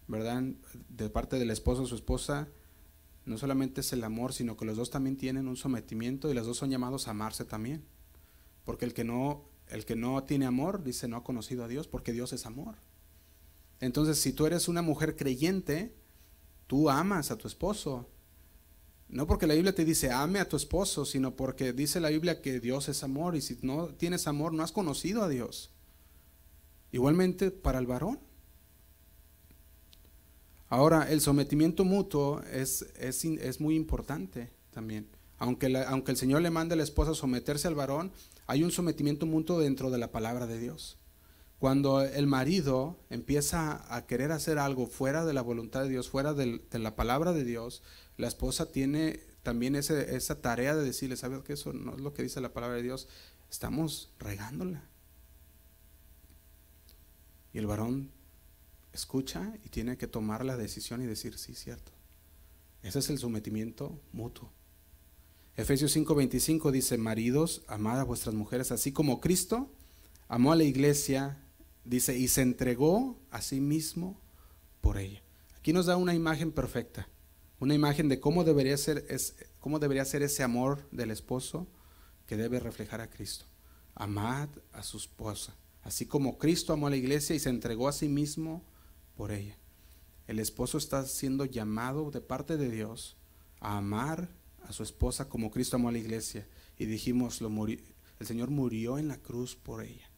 ¿verdad? De parte del esposo a su esposa, no solamente es el amor, sino que los dos también tienen un sometimiento y los dos son llamados a amarse también. Porque el que no, el que no tiene amor, dice, no ha conocido a Dios, porque Dios es amor. Entonces, si tú eres una mujer creyente, tú amas a tu esposo, no porque la Biblia te dice ame a tu esposo, sino porque dice la Biblia que Dios es amor y si no tienes amor no has conocido a Dios. Igualmente para el varón. Ahora, el sometimiento mutuo es, es, es muy importante también. Aunque, aunque el Señor le mande a la esposa someterse al varón, hay un sometimiento mutuo dentro de la palabra de Dios. Cuando el marido empieza a querer hacer algo fuera de la voluntad de Dios, fuera de la palabra de Dios, la esposa tiene también esa tarea de decirle, ¿sabes que eso no es lo que dice la palabra de Dios? Estamos regándola. Y el varón escucha y tiene que tomar la decisión y decir, sí, cierto. Ese es el sometimiento mutuo. Efesios 5:25 dice, maridos, amad a vuestras mujeres, así como Cristo amó a la iglesia, dice, y se entregó a sí mismo por ella. Aquí nos da una imagen perfecta una imagen de cómo debería ser, cómo debería ser ese amor del esposo que debe reflejar a Cristo. Amad a su esposa, así como Cristo amó a la iglesia y se entregó a sí mismo por ella. El esposo está siendo llamado de parte de Dios a amar a su esposa como Cristo amó a la iglesia. Y dijimos, lo el Señor murió en la cruz por ella.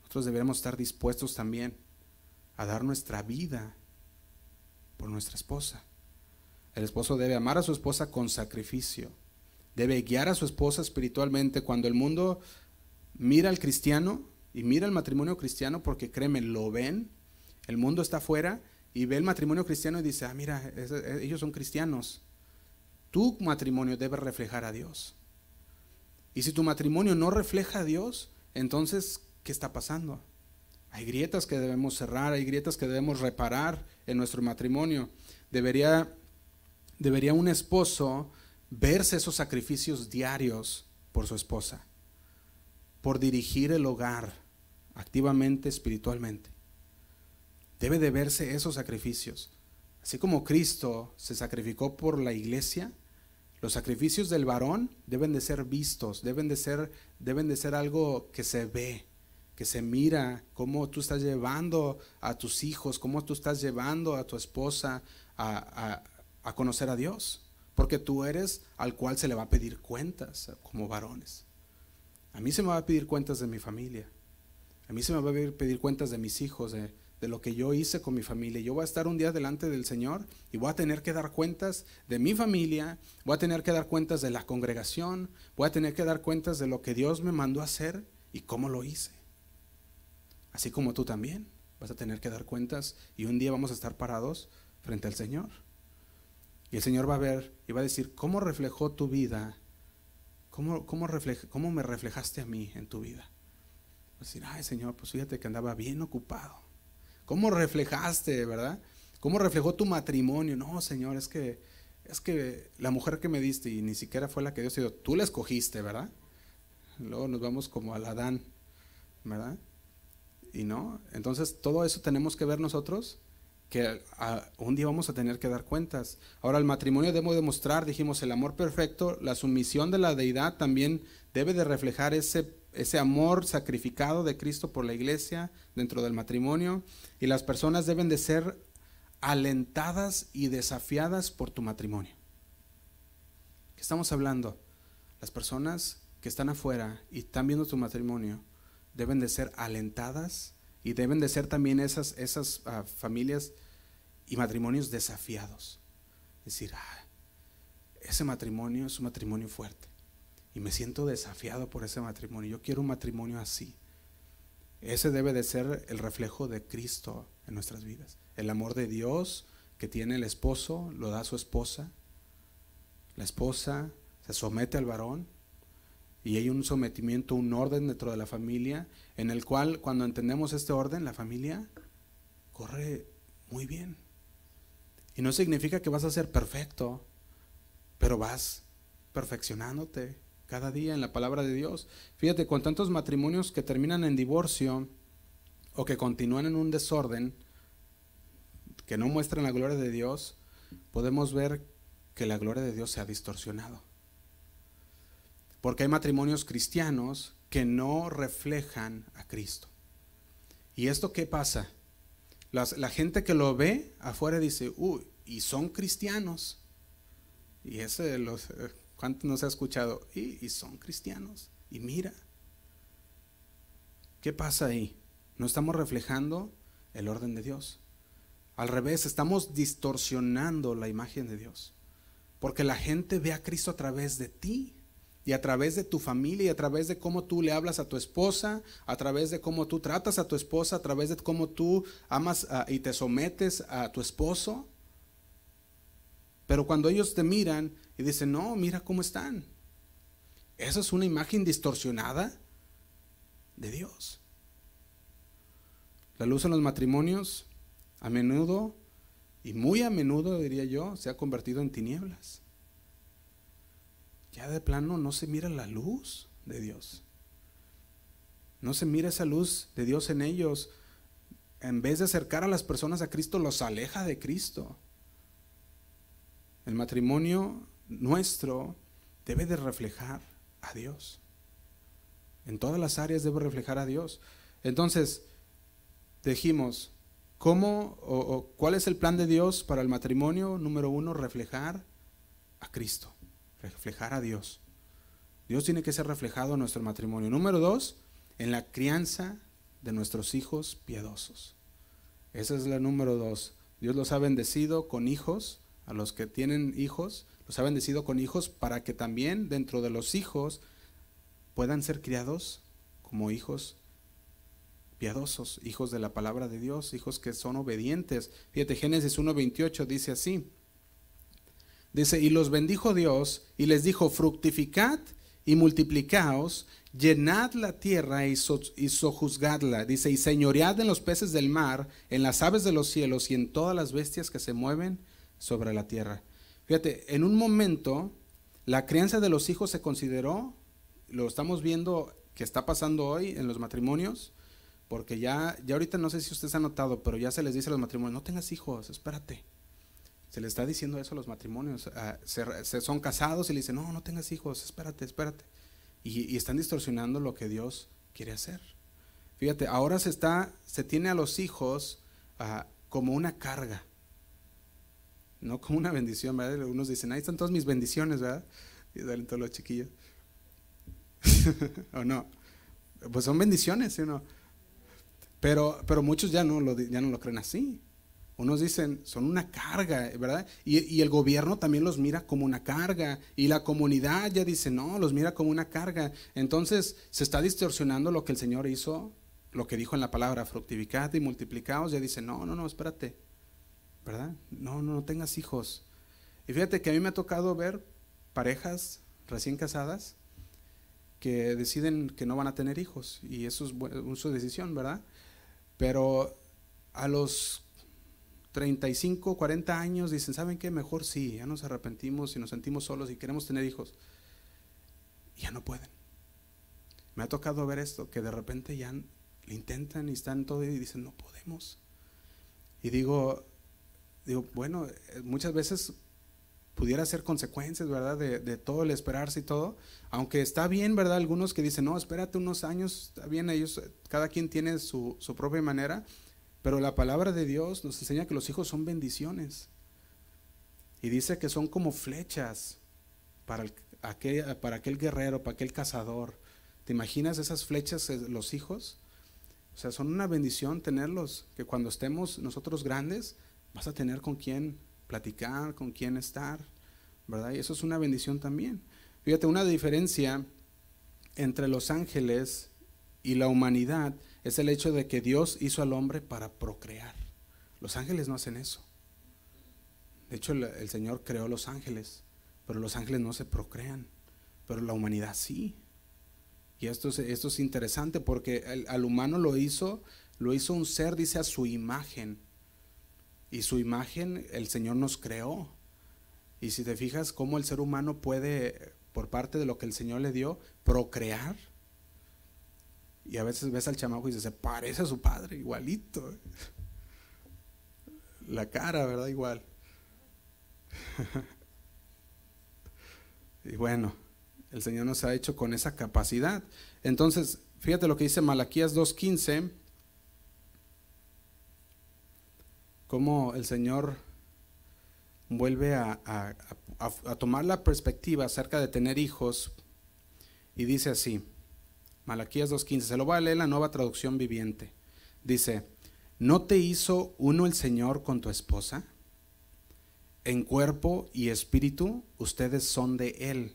Nosotros deberíamos estar dispuestos también a dar nuestra vida por nuestra esposa. El esposo debe amar a su esposa con sacrificio. Debe guiar a su esposa espiritualmente. Cuando el mundo mira al cristiano y mira el matrimonio cristiano, porque créeme, lo ven, el mundo está afuera y ve el matrimonio cristiano y dice, ah, mira, ellos son cristianos. Tu matrimonio debe reflejar a Dios. Y si tu matrimonio no refleja a Dios, entonces ¿qué está pasando? Hay grietas que debemos cerrar, hay grietas que debemos reparar en nuestro matrimonio. Debería, debería un esposo verse esos sacrificios diarios por su esposa, por dirigir el hogar activamente, espiritualmente. Debe de verse esos sacrificios. Así como Cristo se sacrificó por la iglesia, los sacrificios del varón deben de ser vistos, deben de ser, deben de ser algo que se ve, que se mira, cómo tú estás llevando a tus hijos, cómo tú estás llevando a tu esposa a, a conocer a Dios. Porque tú eres al cual se le va a pedir cuentas como varones. A mí se me va a pedir cuentas de mi familia. A mí se me va a pedir cuentas de mis hijos, de, de lo que yo hice con mi familia. Yo voy a estar un día delante del Señor y voy a tener que dar cuentas de mi familia, voy a tener que dar cuentas de la congregación, voy a tener que dar cuentas de lo que Dios me mandó a hacer y cómo lo hice. Así como tú también vas a tener que dar cuentas y un día vamos a estar parados frente al Señor. Y el Señor va a ver y va a decir, ¿cómo reflejó tu vida? ¿Cómo, cómo, cómo me reflejaste a mí en tu vida? Va a decir, ay Señor, pues fíjate que andaba bien ocupado ¿Cómo reflejaste, verdad? ¿Cómo reflejó tu matrimonio? No, Señor, es que es que la mujer que me diste y ni siquiera fue la que Dios te dio, tú la escogiste, ¿verdad? Luego nos vamos como al Adán, ¿verdad? Y no, entonces todo eso tenemos que ver nosotros que un día vamos a tener que dar cuentas. Ahora el matrimonio debe demostrar, dijimos, el amor perfecto, la sumisión de la deidad también debe de reflejar ese ese amor sacrificado de Cristo por la iglesia dentro del matrimonio y las personas deben de ser alentadas y desafiadas por tu matrimonio. ¿Qué estamos hablando? Las personas que están afuera y están viendo tu matrimonio deben de ser alentadas y deben de ser también esas, esas ah, familias y matrimonios desafiados. Es decir, ah, ese matrimonio es un matrimonio fuerte y me siento desafiado por ese matrimonio. Yo quiero un matrimonio así. Ese debe de ser el reflejo de Cristo en nuestras vidas. El amor de Dios que tiene el esposo lo da a su esposa. La esposa se somete al varón y hay un sometimiento, un orden dentro de la familia en el cual cuando entendemos este orden, la familia corre muy bien. Y no significa que vas a ser perfecto, pero vas perfeccionándote, cada día en la palabra de Dios. Fíjate, con tantos matrimonios que terminan en divorcio o que continúan en un desorden, que no muestran la gloria de Dios, podemos ver que la gloria de Dios se ha distorsionado. Porque hay matrimonios cristianos que no reflejan a Cristo. ¿Y esto qué pasa? la gente que lo ve afuera dice, uy, y son cristianos. Y ese los, eh, ¿Cuántos nos ha escuchado? Y, son cristianos. Y mira, ¿qué pasa ahí? No estamos reflejando el orden de Dios. Al revés, estamos distorsionando la imagen de Dios. Porque la gente ve a Cristo a través de ti y a través de tu familia y a través de cómo tú le hablas a tu esposa, a través de cómo tú tratas a tu esposa, a través de cómo tú amas y te sometes a tu esposo. Pero cuando ellos te miran y dicen, no, mira cómo están. Esa es una imagen distorsionada de Dios. La luz en los matrimonios a menudo, y muy a menudo diría yo, se ha convertido en tinieblas. Ya de plano no se mira la luz de Dios. No se mira esa luz de Dios en ellos. En vez de acercar a las personas a Cristo, los aleja de Cristo. El matrimonio nuestro debe de reflejar a Dios. En todas las áreas debe reflejar a Dios. Entonces, dijimos, ¿cómo o, cuál es el plan de Dios para el matrimonio? Número uno, reflejar a Cristo, reflejar a Dios. Dios tiene que ser reflejado en nuestro matrimonio. Número dos, en la crianza de nuestros hijos piadosos. Esa es la número dos. Dios los ha bendecido con hijos, a los que tienen hijos, los ha bendecido con hijos para que también dentro de los hijos puedan ser criados como hijos piadosos, hijos de la palabra de Dios, hijos que son obedientes. Fíjate, Génesis 1.28 dice así. Dice, y los bendijo Dios y les dijo, fructificad y multiplicaos, llenad la tierra y, sojuzgadla, dice, y señoread en los peces del mar, en las aves de los cielos y en todas las bestias que se mueven sobre la tierra. Fíjate, en un momento la crianza de los hijos se consideró, lo estamos viendo que está pasando hoy en los matrimonios, porque ya, ya ahorita no sé si ustedes han notado, pero ya se les dice a los matrimonios, no tengas hijos, espérate. Se les está diciendo eso a los matrimonios. Ah, se, son casados y le dicen, no, no tengas hijos, espérate, espérate. Y, están distorsionando lo que Dios quiere hacer. Fíjate, ahora se está, se tiene a los hijos ah, como una carga, no como una bendición, ¿verdad? Algunos dicen, ahí están todas mis bendiciones, ¿verdad? Y salen todos los chiquillos. (laughs) ¿O no? Pues son bendiciones, ¿sí o no? Pero, pero muchos ya no, lo, ya no lo creen así. Unos dicen, son una carga, ¿verdad? Y, el gobierno también los mira como una carga. Y la comunidad ya dice, no, los mira como una carga. Entonces se está distorsionando lo que el Señor hizo, lo que dijo en la palabra, fructificad y multiplicaos. Ya dice, no, no, no, espérate, ¿verdad? No, no, no tengas hijos. Y fíjate que a mí me ha tocado ver parejas recién casadas que deciden que no van a tener hijos. Y eso es su decisión, ¿verdad? Pero a los 35, 40 años dicen, ¿saben qué? Mejor sí, ya nos arrepentimos y nos sentimos solos y queremos tener hijos. Y ya no pueden. Me ha tocado ver esto, que de repente ya intentan y están todo y dicen, no podemos. Y digo, digo, bueno, eh, muchas veces pudiera ser consecuencias, ¿verdad? De, todo el esperarse y todo. Aunque está bien, ¿verdad? Algunos que dicen, no, espérate unos años, está bien, ellos, cada quien tiene su, su propia manera. Pero la palabra de Dios nos enseña que los hijos son bendiciones. Y dice que son como flechas para, aquel, para aquel guerrero, para aquel cazador. ¿Te imaginas esas flechas, los hijos? O sea, son una bendición tenerlos, que cuando estemos nosotros grandes, vas a tener con quién platicar, con quién estar, ¿verdad? Y eso es una bendición también. Fíjate, una diferencia entre los ángeles y la humanidad es el hecho de que Dios hizo al hombre para procrear. Los ángeles no hacen eso. De hecho, el, Señor creó los ángeles, pero los ángeles no se procrean, pero la humanidad sí. Y esto es, esto es interesante porque al humano lo hizo, lo hizo un ser, dice, a su imagen. Y su imagen el Señor nos creó. Y si te fijas cómo el ser humano puede, por parte de lo que el Señor le dio, procrear. Y a veces ves al chamaco y dices, parece a su padre, igualito. (laughs) La cara, ¿verdad? Igual. (laughs) y bueno, el Señor nos ha hecho con esa capacidad. Entonces, fíjate lo que dice Malaquías 2.15 cómo el Señor vuelve a, tomar la perspectiva acerca de tener hijos y dice así, Malaquías 2.15, se lo voy a leer la nueva traducción viviente. Dice, ¿no te hizo uno el Señor con tu esposa? En cuerpo y espíritu ustedes son de Él.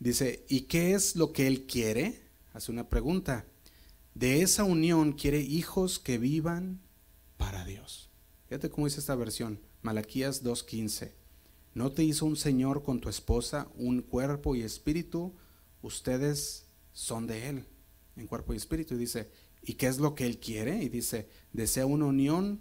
Dice, ¿y qué es lo que Él quiere? Hace una pregunta. De esa unión quiere hijos que vivan para Dios. Fíjate cómo dice esta versión, Malaquías 2.15. ¿No te hizo un Señor con tu esposa un cuerpo y espíritu? Ustedes son de Él, en cuerpo y espíritu. Y dice, ¿y qué es lo que Él quiere? Y dice, desea una unión.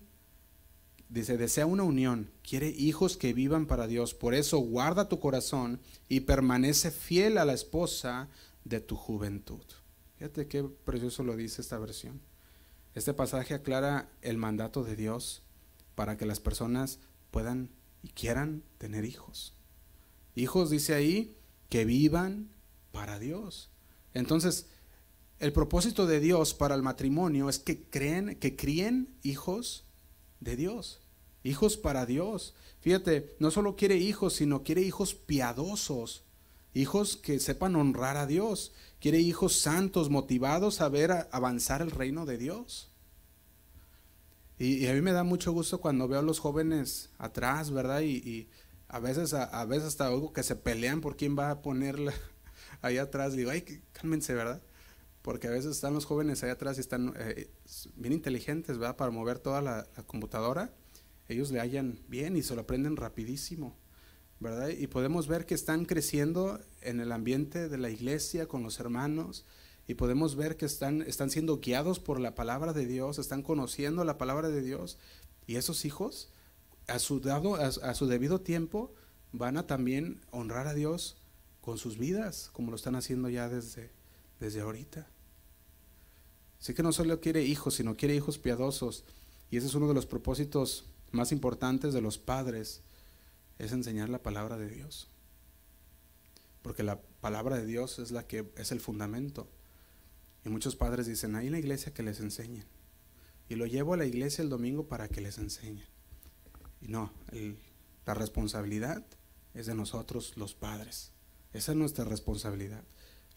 Dice, desea una unión, quiere hijos que vivan para Dios. Por eso guarda tu corazón y permanece fiel a la esposa de tu juventud. Fíjate qué precioso lo dice esta versión. Este pasaje aclara el mandato de Dios para que las personas puedan y quieran tener hijos. Hijos, dice ahí, que vivan para Dios. Entonces, el propósito de Dios para el matrimonio es que creen, que críen hijos de Dios, hijos para Dios. Fíjate, no solo quiere hijos, sino quiere hijos piadosos, hijos que sepan honrar a Dios. Quiere hijos santos, motivados a ver avanzar el reino de Dios. Y, a mí me da mucho gusto cuando veo a los jóvenes atrás, ¿verdad? Y, a veces a, veces hasta algo que se pelean por quién va a ponerla (laughs) ahí atrás. Digo, ay, cálmense, ¿verdad? Porque a veces están los jóvenes ahí atrás y están eh, bien inteligentes, ¿verdad? Para mover toda la, la computadora. Ellos le hallan bien y se lo aprenden rapidísimo. Y podemos ver que están creciendo en el ambiente de la iglesia, con los hermanos, y podemos ver que están, están siendo guiados por la palabra de Dios, están conociendo la palabra de Dios, y esos hijos, a su, dado, a, su debido tiempo, van a también honrar a Dios con sus vidas, como lo están haciendo ya desde, desde ahorita. Así que no solo quiere hijos, sino quiere hijos piadosos. Y ese es uno de los propósitos más importantes de los padres, es enseñar la palabra de Dios. Porque la palabra de Dios es la que es el fundamento. Y muchos padres dicen, hay en la iglesia que les enseñen. Y lo llevo a la iglesia el domingo para que les enseñen. Y no, la responsabilidad es de nosotros los padres. Esa es nuestra responsabilidad.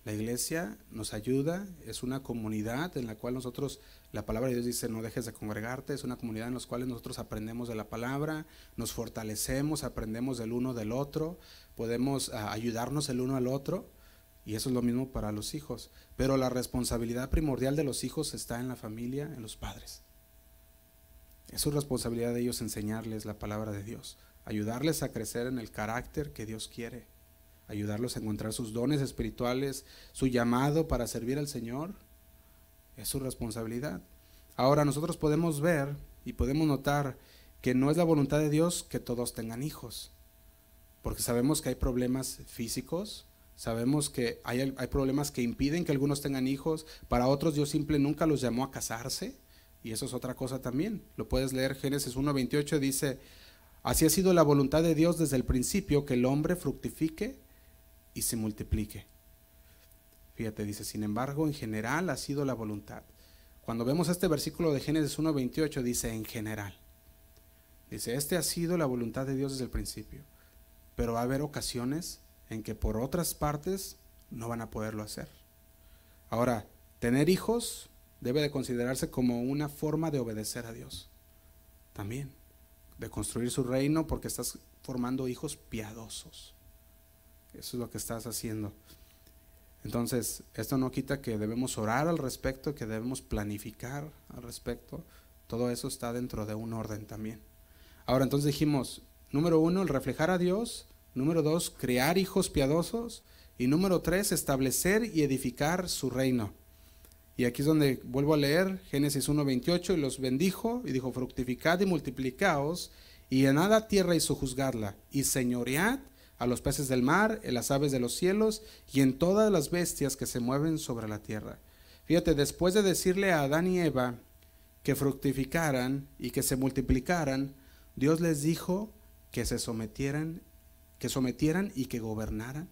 La iglesia nos ayuda, es una comunidad en la cual nosotros, la palabra de Dios dice, no dejes de congregarte, es una comunidad en la cual nosotros aprendemos de la palabra, nos fortalecemos, aprendemos del uno del otro, podemos ah, ayudarnos el uno al otro, y eso es lo mismo para los hijos. Pero la responsabilidad primordial de los hijos está en la familia, en los padres. Es su responsabilidad de ellos enseñarles la palabra de Dios, ayudarles a crecer en el carácter que Dios quiere ayudarlos a encontrar sus dones espirituales, su llamado para servir al Señor, es su responsabilidad. Ahora nosotros podemos ver y podemos notar que no es la voluntad de Dios que todos tengan hijos, porque sabemos que hay problemas físicos, sabemos que hay, hay problemas que impiden que algunos tengan hijos, para otros Dios simple nunca los llamó a casarse, y eso es otra cosa también. Lo puedes leer, Génesis 1.28 dice, así ha sido la voluntad de Dios desde el principio, que el hombre fructifique y se multiplique. Fíjate, dice, sin embargo, en general ha sido la voluntad. Cuando vemos este versículo de Génesis 1.28, dice en general. Dice, este ha sido la voluntad de Dios desde el principio. Pero va a haber ocasiones en que por otras partes no van a poderlo hacer. Ahora, tener hijos debe de considerarse como una forma de obedecer a Dios. También, de construir su reino porque estás formando hijos piadosos. Eso es lo que estás haciendo. Entonces, esto no quita que debemos orar al respecto, que debemos planificar al respecto. Todo eso está dentro de un orden también. Ahora, entonces dijimos, número uno, el reflejar a Dios. Número dos, crear hijos piadosos. Y número tres, establecer y edificar su reino. Y aquí es donde vuelvo a leer Génesis 1.28, y los bendijo y dijo, fructificad y multiplicaos, y en nada tierra y sojuzgadla, y señoread a los peces del mar, en las aves de los cielos y en todas las bestias que se mueven sobre la tierra. Fíjate, después de decirle a Adán y Eva que fructificaran y que se multiplicaran, Dios les dijo que se sometieran, que sometieran y que gobernaran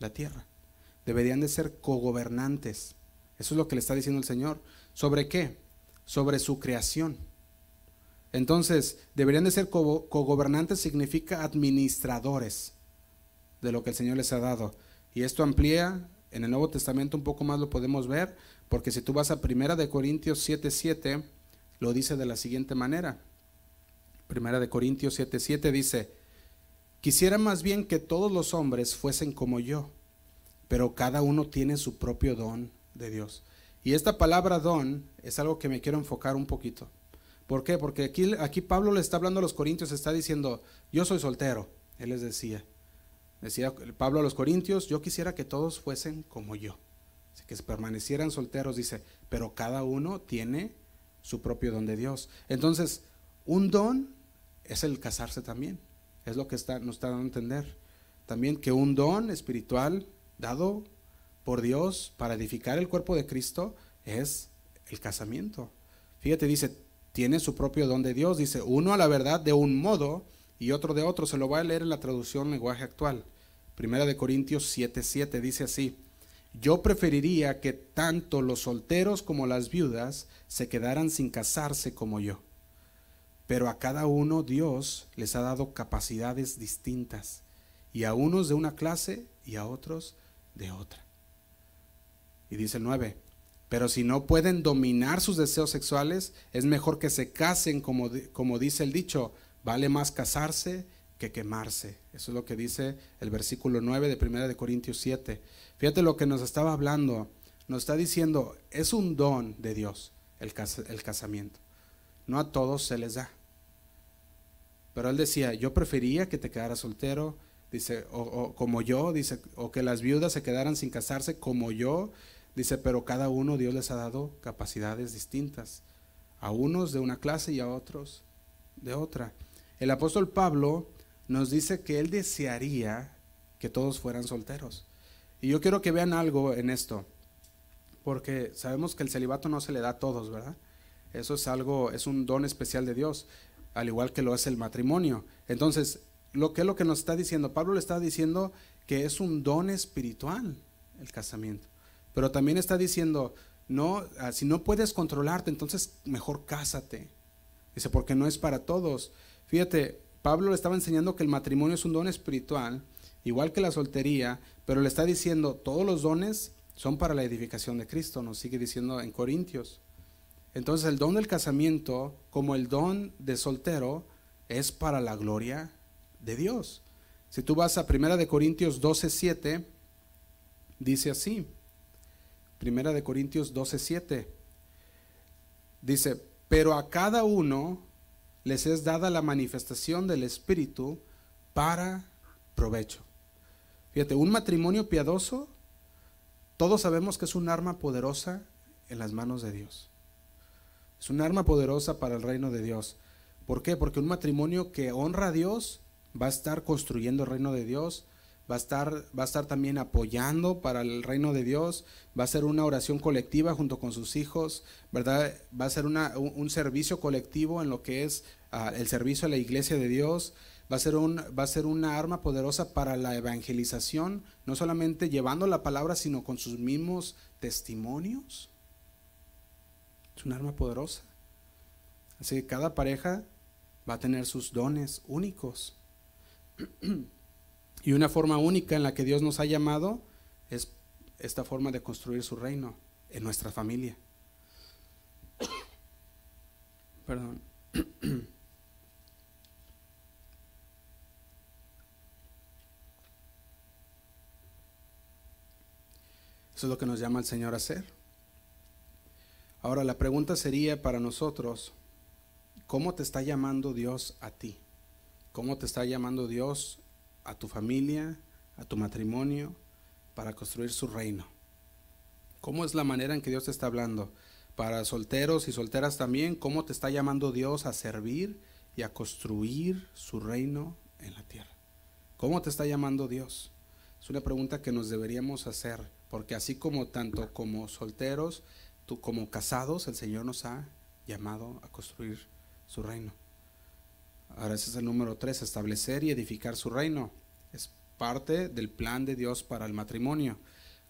la tierra. Deberían de ser cogobernantes. Eso es lo que le está diciendo el Señor. ¿Sobre qué? Sobre su creación. Entonces, deberían de ser cogobernantes significa administradores de lo que el Señor les ha dado. Y esto amplía, en el Nuevo Testamento un poco más lo podemos ver, porque si tú vas a Primera de Corintios 7:7, lo dice de la siguiente manera. Primera de Corintios 7:7 dice, quisiera más bien que todos los hombres fuesen como yo, pero cada uno tiene su propio don de Dios. Y esta palabra don es algo que me quiero enfocar un poquito. ¿Por qué? Porque aquí, aquí Pablo le está hablando a los corintios, está diciendo, yo soy soltero, él les decía. Decía Pablo a los Corintios, yo quisiera que todos fuesen como yo, que permanecieran solteros, dice, pero cada uno tiene su propio don de Dios. Entonces, un don es el casarse también, es lo que está, nos está dando a entender. También que un don espiritual dado por Dios para edificar el cuerpo de Cristo es el casamiento. Fíjate, dice, tiene su propio don de Dios, dice, uno a la verdad de un modo y otro de otro. Se lo voy a leer en la traducción lenguaje actual. Primera de Corintios 7:7 dice así: Yo preferiría que tanto los solteros como las viudas se quedaran sin casarse como yo. Pero a cada uno Dios les ha dado capacidades distintas, y a unos de una clase y a otros de otra. Y dice el 9, pero si no pueden dominar sus deseos sexuales, es mejor que se casen, como, como dice el dicho, vale más casarse que quemarse. Eso es lo que dice el versículo 9 de 1 de Corintios 7. Fíjate lo que nos estaba hablando. Nos está diciendo, es un don de Dios el, el casamiento. No a todos se les da. Pero él decía, yo prefería que te quedaras soltero. dice, o, como yo, dice, o que las viudas se quedaran sin casarse como yo, dice, pero cada uno Dios les ha dado capacidades distintas, a unos de una clase y a otros de otra. El apóstol Pablo nos dice que él desearía que todos fueran solteros. Y yo quiero que vean algo en esto, porque sabemos que el celibato no se le da a todos, ¿verdad? Eso es algo, es un don especial de Dios, al igual que lo es el matrimonio. Entonces, lo que es lo que nos está diciendo, Pablo le está diciendo que es un don espiritual el casamiento, pero también está diciendo, no, ah, si no puedes controlarte, entonces mejor cásate. Dice, porque no es para todos. Fíjate, Pablo le estaba enseñando que el matrimonio es un don espiritual, igual que la soltería, pero le está diciendo, todos los dones son para la edificación de Cristo, nos sigue diciendo en Corintios. Entonces el don del casamiento, como el don de soltero, es para la gloria de Dios. Si tú vas a Primera de Corintios 12:7, dice así. Primera de Corintios 12:7. Dice, "Pero a cada uno les es dada la manifestación del espíritu para provecho." Fíjate, un matrimonio piadoso todos sabemos que es un arma poderosa en las manos de Dios. Es un arma poderosa para el reino de Dios. ¿Por qué? Porque un matrimonio que honra a Dios va a estar construyendo el reino de Dios, va a estar, va a estar también apoyando para el reino de Dios, va a ser una oración colectiva junto con sus hijos, ¿verdad? Va a ser un, servicio colectivo en lo que es ah, el servicio a la iglesia de Dios, va a, ser un, va a ser una arma poderosa para la evangelización, no solamente llevando la palabra, sino con sus mismos testimonios. Es un arma poderosa. Así que cada pareja va a tener sus dones únicos. (clears throat) y una forma única en la que Dios nos ha llamado es esta forma de construir su reino en nuestra familia. (coughs) Perdón. (coughs) Eso es lo que nos llama el Señor a hacer. Ahora la pregunta sería para nosotros, ¿cómo te está llamando Dios a ti? ¿Cómo te está llamando Dios a tu familia, a tu matrimonio, para construir su reino? ¿Cómo es la manera en que Dios te está hablando? Para solteros y solteras también, ¿cómo te está llamando Dios a servir y a construir su reino en la tierra? ¿Cómo te está llamando Dios? Es una pregunta que nos deberíamos hacer, porque así como tanto como solteros, tú como casados, el Señor nos ha llamado a construir su reino. Ahora ese es el número tres, establecer y edificar su reino. Es parte del plan de Dios para el matrimonio.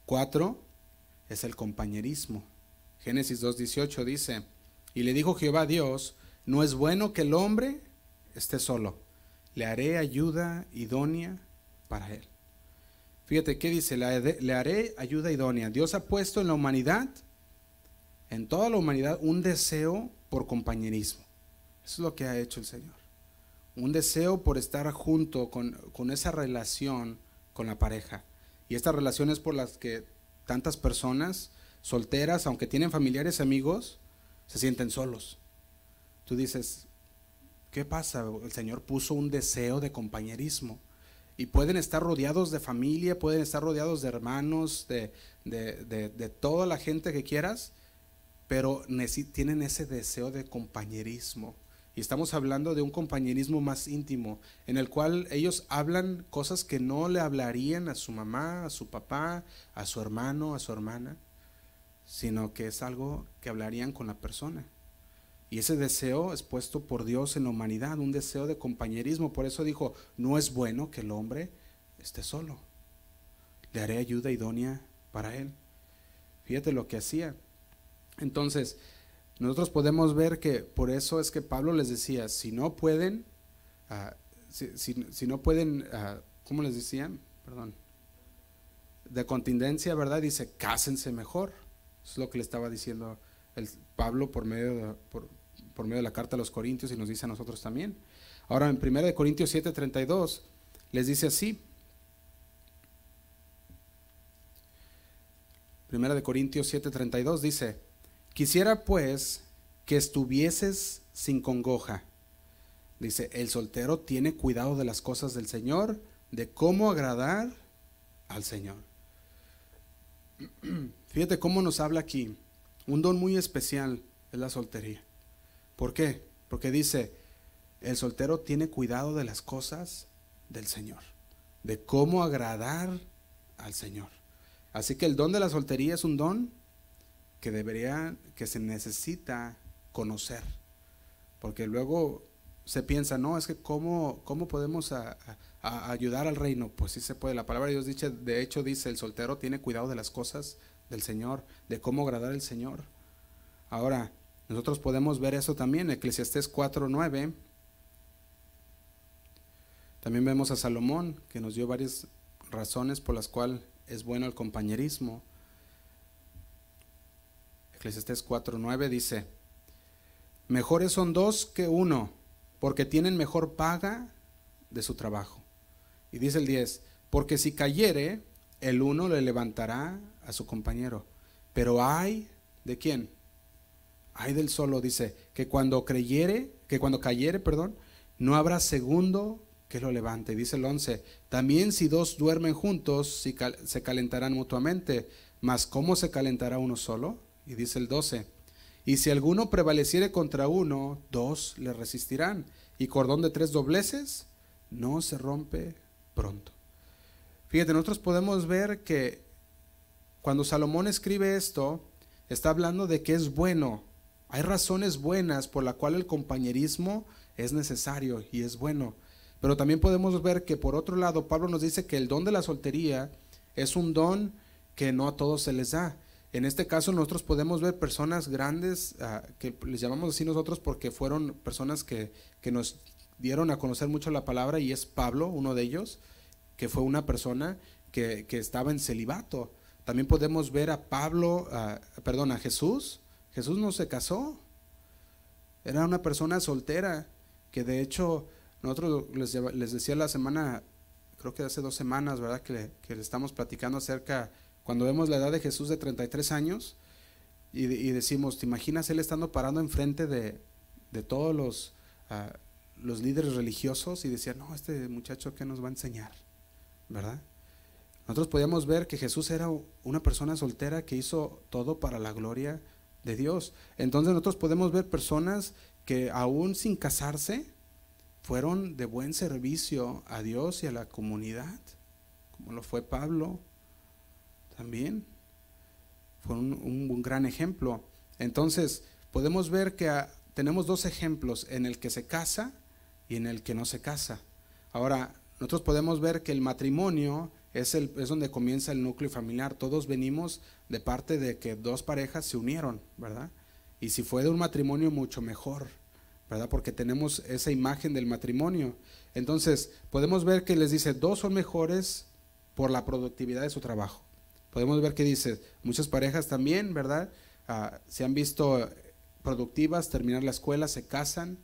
Cuatro, es el compañerismo. Génesis 2.18 dice, y le dijo Jehová a Dios, no es bueno que el hombre esté solo, le haré ayuda idónea para él. Fíjate qué dice, le, haré ayuda idónea. Dios ha puesto en la humanidad, en toda la humanidad, un deseo por compañerismo. Eso es lo que ha hecho el Señor un deseo por estar junto con, esa relación con la pareja. Y estas relaciones por las que tantas personas solteras, aunque tienen familiares y amigos, se sienten solos. Tú dices, ¿qué pasa? El Señor puso un deseo de compañerismo. Y pueden estar rodeados de familia, pueden estar rodeados de hermanos, de, de toda la gente que quieras, pero tienen ese deseo de compañerismo. Y estamos hablando de un compañerismo más íntimo, en el cual ellos hablan cosas que no le hablarían a su mamá, a su papá, a su hermano, a su hermana, sino que es algo que hablarían con la persona. Y ese deseo es puesto por Dios en la humanidad, un deseo de compañerismo. Por eso dijo, no es bueno que el hombre esté solo. Le haré ayuda idónea para él. Fíjate lo que hacía. Entonces, nosotros podemos ver que por eso es que Pablo les decía, si no pueden, ah, si, no pueden, uh, ¿cómo les decían? Perdón. De contingencia, ¿verdad? Dice, cásense mejor. es lo que le estaba diciendo Pablo por medio, de, por, medio de la carta a los Corintios y nos dice a nosotros también. Ahora en 1 Corintios 7:32 les dice así. 1 Corintios 7:32 dice, Quisiera pues que estuvieses sin congoja. Dice, el soltero tiene cuidado de las cosas del Señor, de cómo agradar al Señor. (clears throat) Fíjate cómo nos habla aquí. Un don muy especial es la soltería. ¿Por qué? Porque dice, el soltero tiene cuidado de las cosas del Señor, de cómo agradar al Señor. Así que el don de la soltería es un don que debería, que se necesita conocer. Porque luego se piensa, no, es que cómo, cómo podemos ayudar al reino. Pues sí se puede. La palabra de Dios dice, de hecho dice, el soltero tiene cuidado de las cosas del Señor, de cómo agradar al Señor. Ahora, nosotros podemos ver eso también, Eclesiastés 4.9. También vemos a Salomón, que nos dio varias razones por las cuales es bueno el compañerismo. Eclesiastés 4.9 dice, mejores son dos que uno, porque tienen mejor paga de su trabajo. Y dice el 10, porque si cayere, el uno le levantará a su compañero. Pero hay, ¿de quién? Hay del solo, dice, que cuando creyere, que cuando cayere, perdón, no habrá segundo que lo levante. Dice el 11, también si dos duermen juntos, si se calentarán mutuamente, mas ¿cómo se calentará uno solo? Y dice el 12, y si alguno prevaleciere contra uno, dos le resistirán. Y cordón de tres dobleces no se rompe pronto. Fíjate, nosotros podemos ver que cuando Salomón escribe esto, está hablando de que es bueno. Hay razones buenas por la cual el compañerismo es necesario y es bueno. Pero también podemos ver que por otro lado, Pablo nos dice que el don de la soltería es un don que no a todos se les da. En este caso nosotros podemos ver personas grandes, ah, que les llamamos así nosotros porque fueron personas que, nos dieron a conocer mucho la palabra y es Pablo, uno de ellos, que fue una persona que, estaba en celibato. También podemos ver a Pablo, perdón, a Jesús. Jesús no se casó. Era una persona soltera que de hecho nosotros les, les decía la semana, creo que hace dos semanas, ¿verdad? Que, que le estamos platicando acerca cuando vemos la edad de Jesús de 33 años y, decimos, ¿te imaginas él estando parando enfrente de, de todos los, ah, los líderes religiosos y decía, no, este muchacho ¿qué nos va a enseñar? ¿Verdad? Nosotros podíamos ver que Jesús era una persona soltera que hizo todo para la gloria de Dios. Entonces nosotros podemos ver personas que aún sin casarse fueron de buen servicio a Dios y a la comunidad, como lo fue Pablo, también. Fue un, gran ejemplo. Entonces, podemos ver que ah, tenemos dos ejemplos, en el que se casa y en el que no se casa. Ahora, nosotros podemos ver que el matrimonio es, el, es donde comienza el núcleo familiar. Todos venimos de parte de que dos parejas se unieron, ¿verdad? Y si fue de un matrimonio, mucho mejor, ¿verdad? Porque tenemos esa imagen del matrimonio. Entonces, podemos ver que les dice, dos son mejores por la productividad de su trabajo podemos ver que dice, muchas parejas también, ¿verdad? Ah, se han visto productivas, terminar la escuela, se casan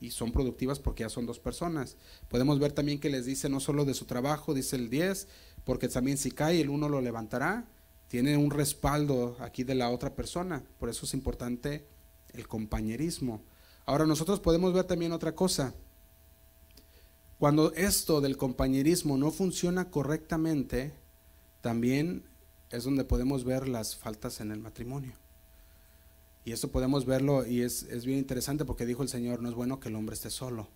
y son productivas porque ya son dos personas. Podemos ver también que les dice no solo de su trabajo, dice el 10, porque también si cae el uno lo levantará, tiene un respaldo aquí de la otra persona, por eso es importante el compañerismo. Ahora nosotros podemos ver también otra cosa. Cuando esto del compañerismo no funciona correctamente, también es donde podemos ver las faltas en el matrimonio. Y esto podemos verlo y es, bien interesante porque dijo el Señor, no es bueno que el hombre esté solo,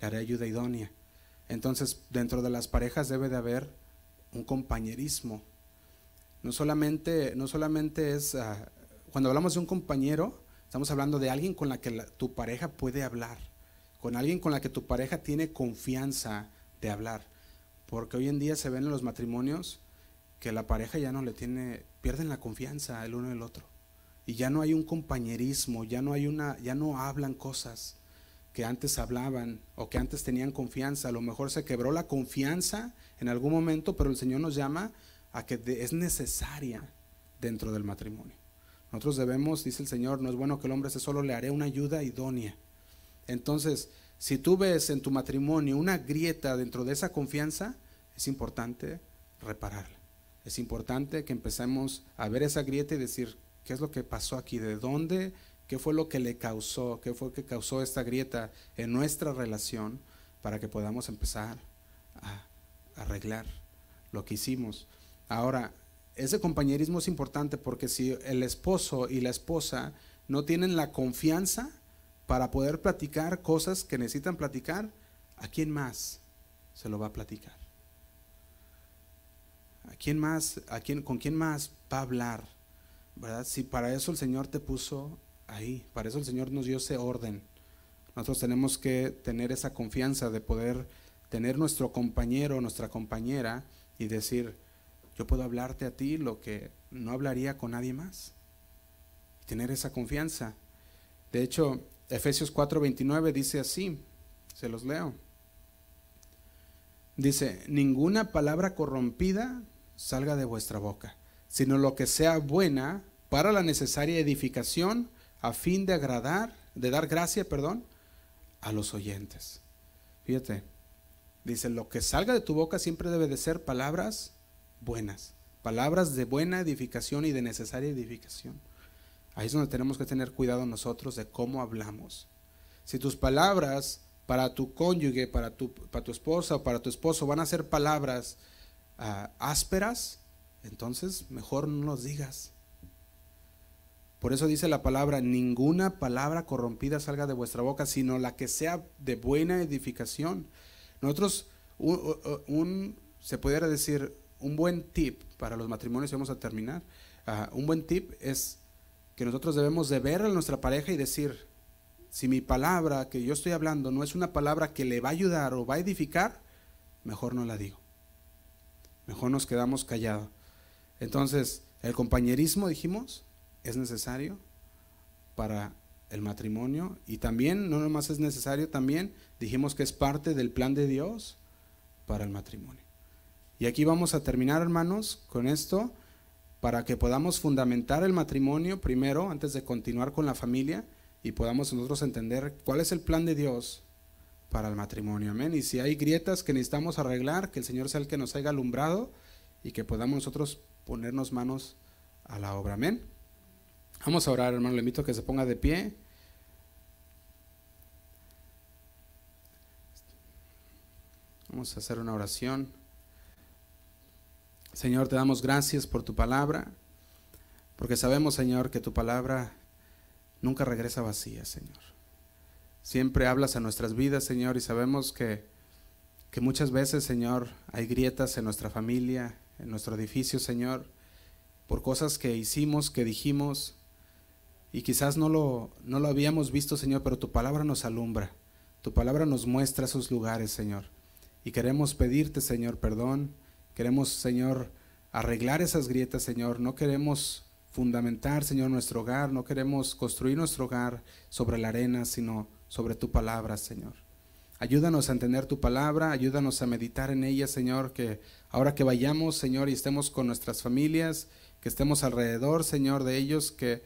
le haré ayuda idónea. Entonces, dentro de las parejas debe de haber un compañerismo. No solamente, no solamente es, ah, cuando hablamos de un compañero, estamos hablando de alguien con la que tu pareja puede hablar, con alguien con la que tu pareja tiene confianza de hablar. Porque hoy en día se ven en los matrimonios que la pareja ya no le tiene, pierden la confianza el uno del otro. Y ya no hay un compañerismo, ya no hay una, ya no hablan cosas que antes hablaban o que antes tenían confianza. A lo mejor se quebró la confianza en algún momento, pero el Señor nos llama a que es necesaria dentro del matrimonio. Nosotros debemos, dice el Señor, no es bueno que el hombre se solo, le haré una ayuda idónea. Entonces, si tú ves en tu matrimonio una grieta dentro de esa confianza, es importante repararla es importante que empecemos a ver esa grieta y decir, ¿qué es lo que pasó aquí? ¿De dónde? ¿Qué fue lo que le causó? ¿Qué fue lo que causó esta grieta en nuestra relación para que podamos empezar a, arreglar lo que hicimos. Ahora, ese compañerismo es importante porque si el esposo y la esposa no tienen la confianza para poder platicar cosas que necesitan platicar, ¿a quién más se lo va a platicar? ¿A quién más, a quién, con quién más va a hablar? ¿Verdad? Si para eso el Señor te puso ahí, para eso el Señor nos dio ese orden. Nosotros tenemos que tener esa confianza de poder tener nuestro compañero, nuestra compañera y decir, yo puedo hablarte a ti lo que no hablaría con nadie más. Tener esa confianza. De hecho, Efesios 4:29 dice así, se los leo. Dice, ninguna palabra corrompida salga de vuestra boca, sino lo que sea buena para la necesaria edificación a fin de agradar, de dar gracia, perdón, a los oyentes. Fíjate, dice, lo que salga de tu boca siempre debe de ser palabras buenas, palabras de buena edificación y de necesaria edificación. Ahí es donde tenemos que tener cuidado nosotros de cómo hablamos. Si tus palabras para tu cónyuge, para tu, para tu esposa o para tu esposo van a ser palabras ah, ásperas, entonces mejor no los digas. Por eso dice la palabra, ninguna palabra corrompida salga de vuestra boca, sino la que sea de buena edificación. Nosotros, un, se pudiera decir, un buen tip para los matrimonios, vamos a terminar, ah, un buen tip es que nosotros debemos de ver a nuestra pareja y decir, si mi palabra que yo estoy hablando no es una palabra que le va a ayudar o va a edificar, mejor no la digo. Mejor nos quedamos callados. Entonces, el compañerismo, dijimos, es necesario para el matrimonio y también, no nomás es necesario, también dijimos que es parte del plan de Dios para el matrimonio. Y aquí vamos a terminar, hermanos, con esto, para que podamos fundamentar el matrimonio primero, antes de continuar con la familia, y podamos nosotros entender cuál es el plan de Dios para el matrimonio. Amén. Y si hay grietas que necesitamos arreglar, que el Señor sea el que nos haya alumbrado y que podamos nosotros ponernos manos a la obra. Amén. Vamos a orar, hermano. Le invito a que se ponga de pie. Vamos a hacer una oración. Señor, te damos gracias por tu palabra, porque sabemos, Señor, que tu palabra nunca regresa vacía, Señor. Siempre hablas a nuestras vidas, Señor, y sabemos que, que muchas veces, Señor, hay grietas en nuestra familia, en nuestro edificio, Señor, por cosas que hicimos, que dijimos, y quizás no lo, no lo habíamos visto, Señor, pero tu palabra nos alumbra. Tu palabra nos muestra esos lugares, Señor. Y queremos pedirte, Señor, perdón. Queremos, Señor, arreglar esas grietas, Señor. No queremos fundamentar, Señor, nuestro hogar. No queremos construir nuestro hogar sobre la arena, sino sobre tu palabra, Señor. Ayúdanos a entender tu palabra, ayúdanos a meditar en ella, Señor, que ahora que vayamos, Señor, y estemos con nuestras familias, que estemos alrededor, Señor, de ellos, que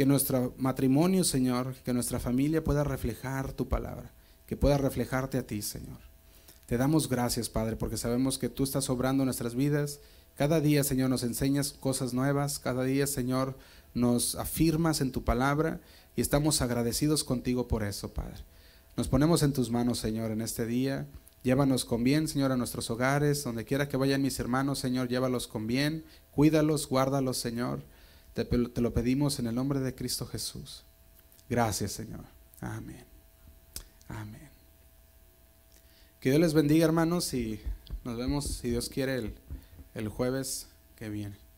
que nuestro matrimonio, Señor, que nuestra familia pueda reflejar tu palabra, que pueda reflejarte a ti, Señor. Te damos gracias, Padre, porque sabemos que tú estás obrando nuestras vidas. Cada día, Señor, nos enseñas cosas nuevas. Cada día, Señor, nos afirmas en tu palabra y estamos agradecidos contigo por eso, Padre. Nos ponemos en tus manos, Señor, en este día. Llévanos con bien, Señor, a nuestros hogares. Donde quiera que vayan mis hermanos, Señor, llévalos con bien. Cuídalos, guárdalos, Señor. Te, lo pedimos en el nombre de Cristo Jesús. Gracias, Señor. Amén. Amén. Que Dios les bendiga, hermanos, y nos vemos, si Dios quiere, el, el jueves que viene.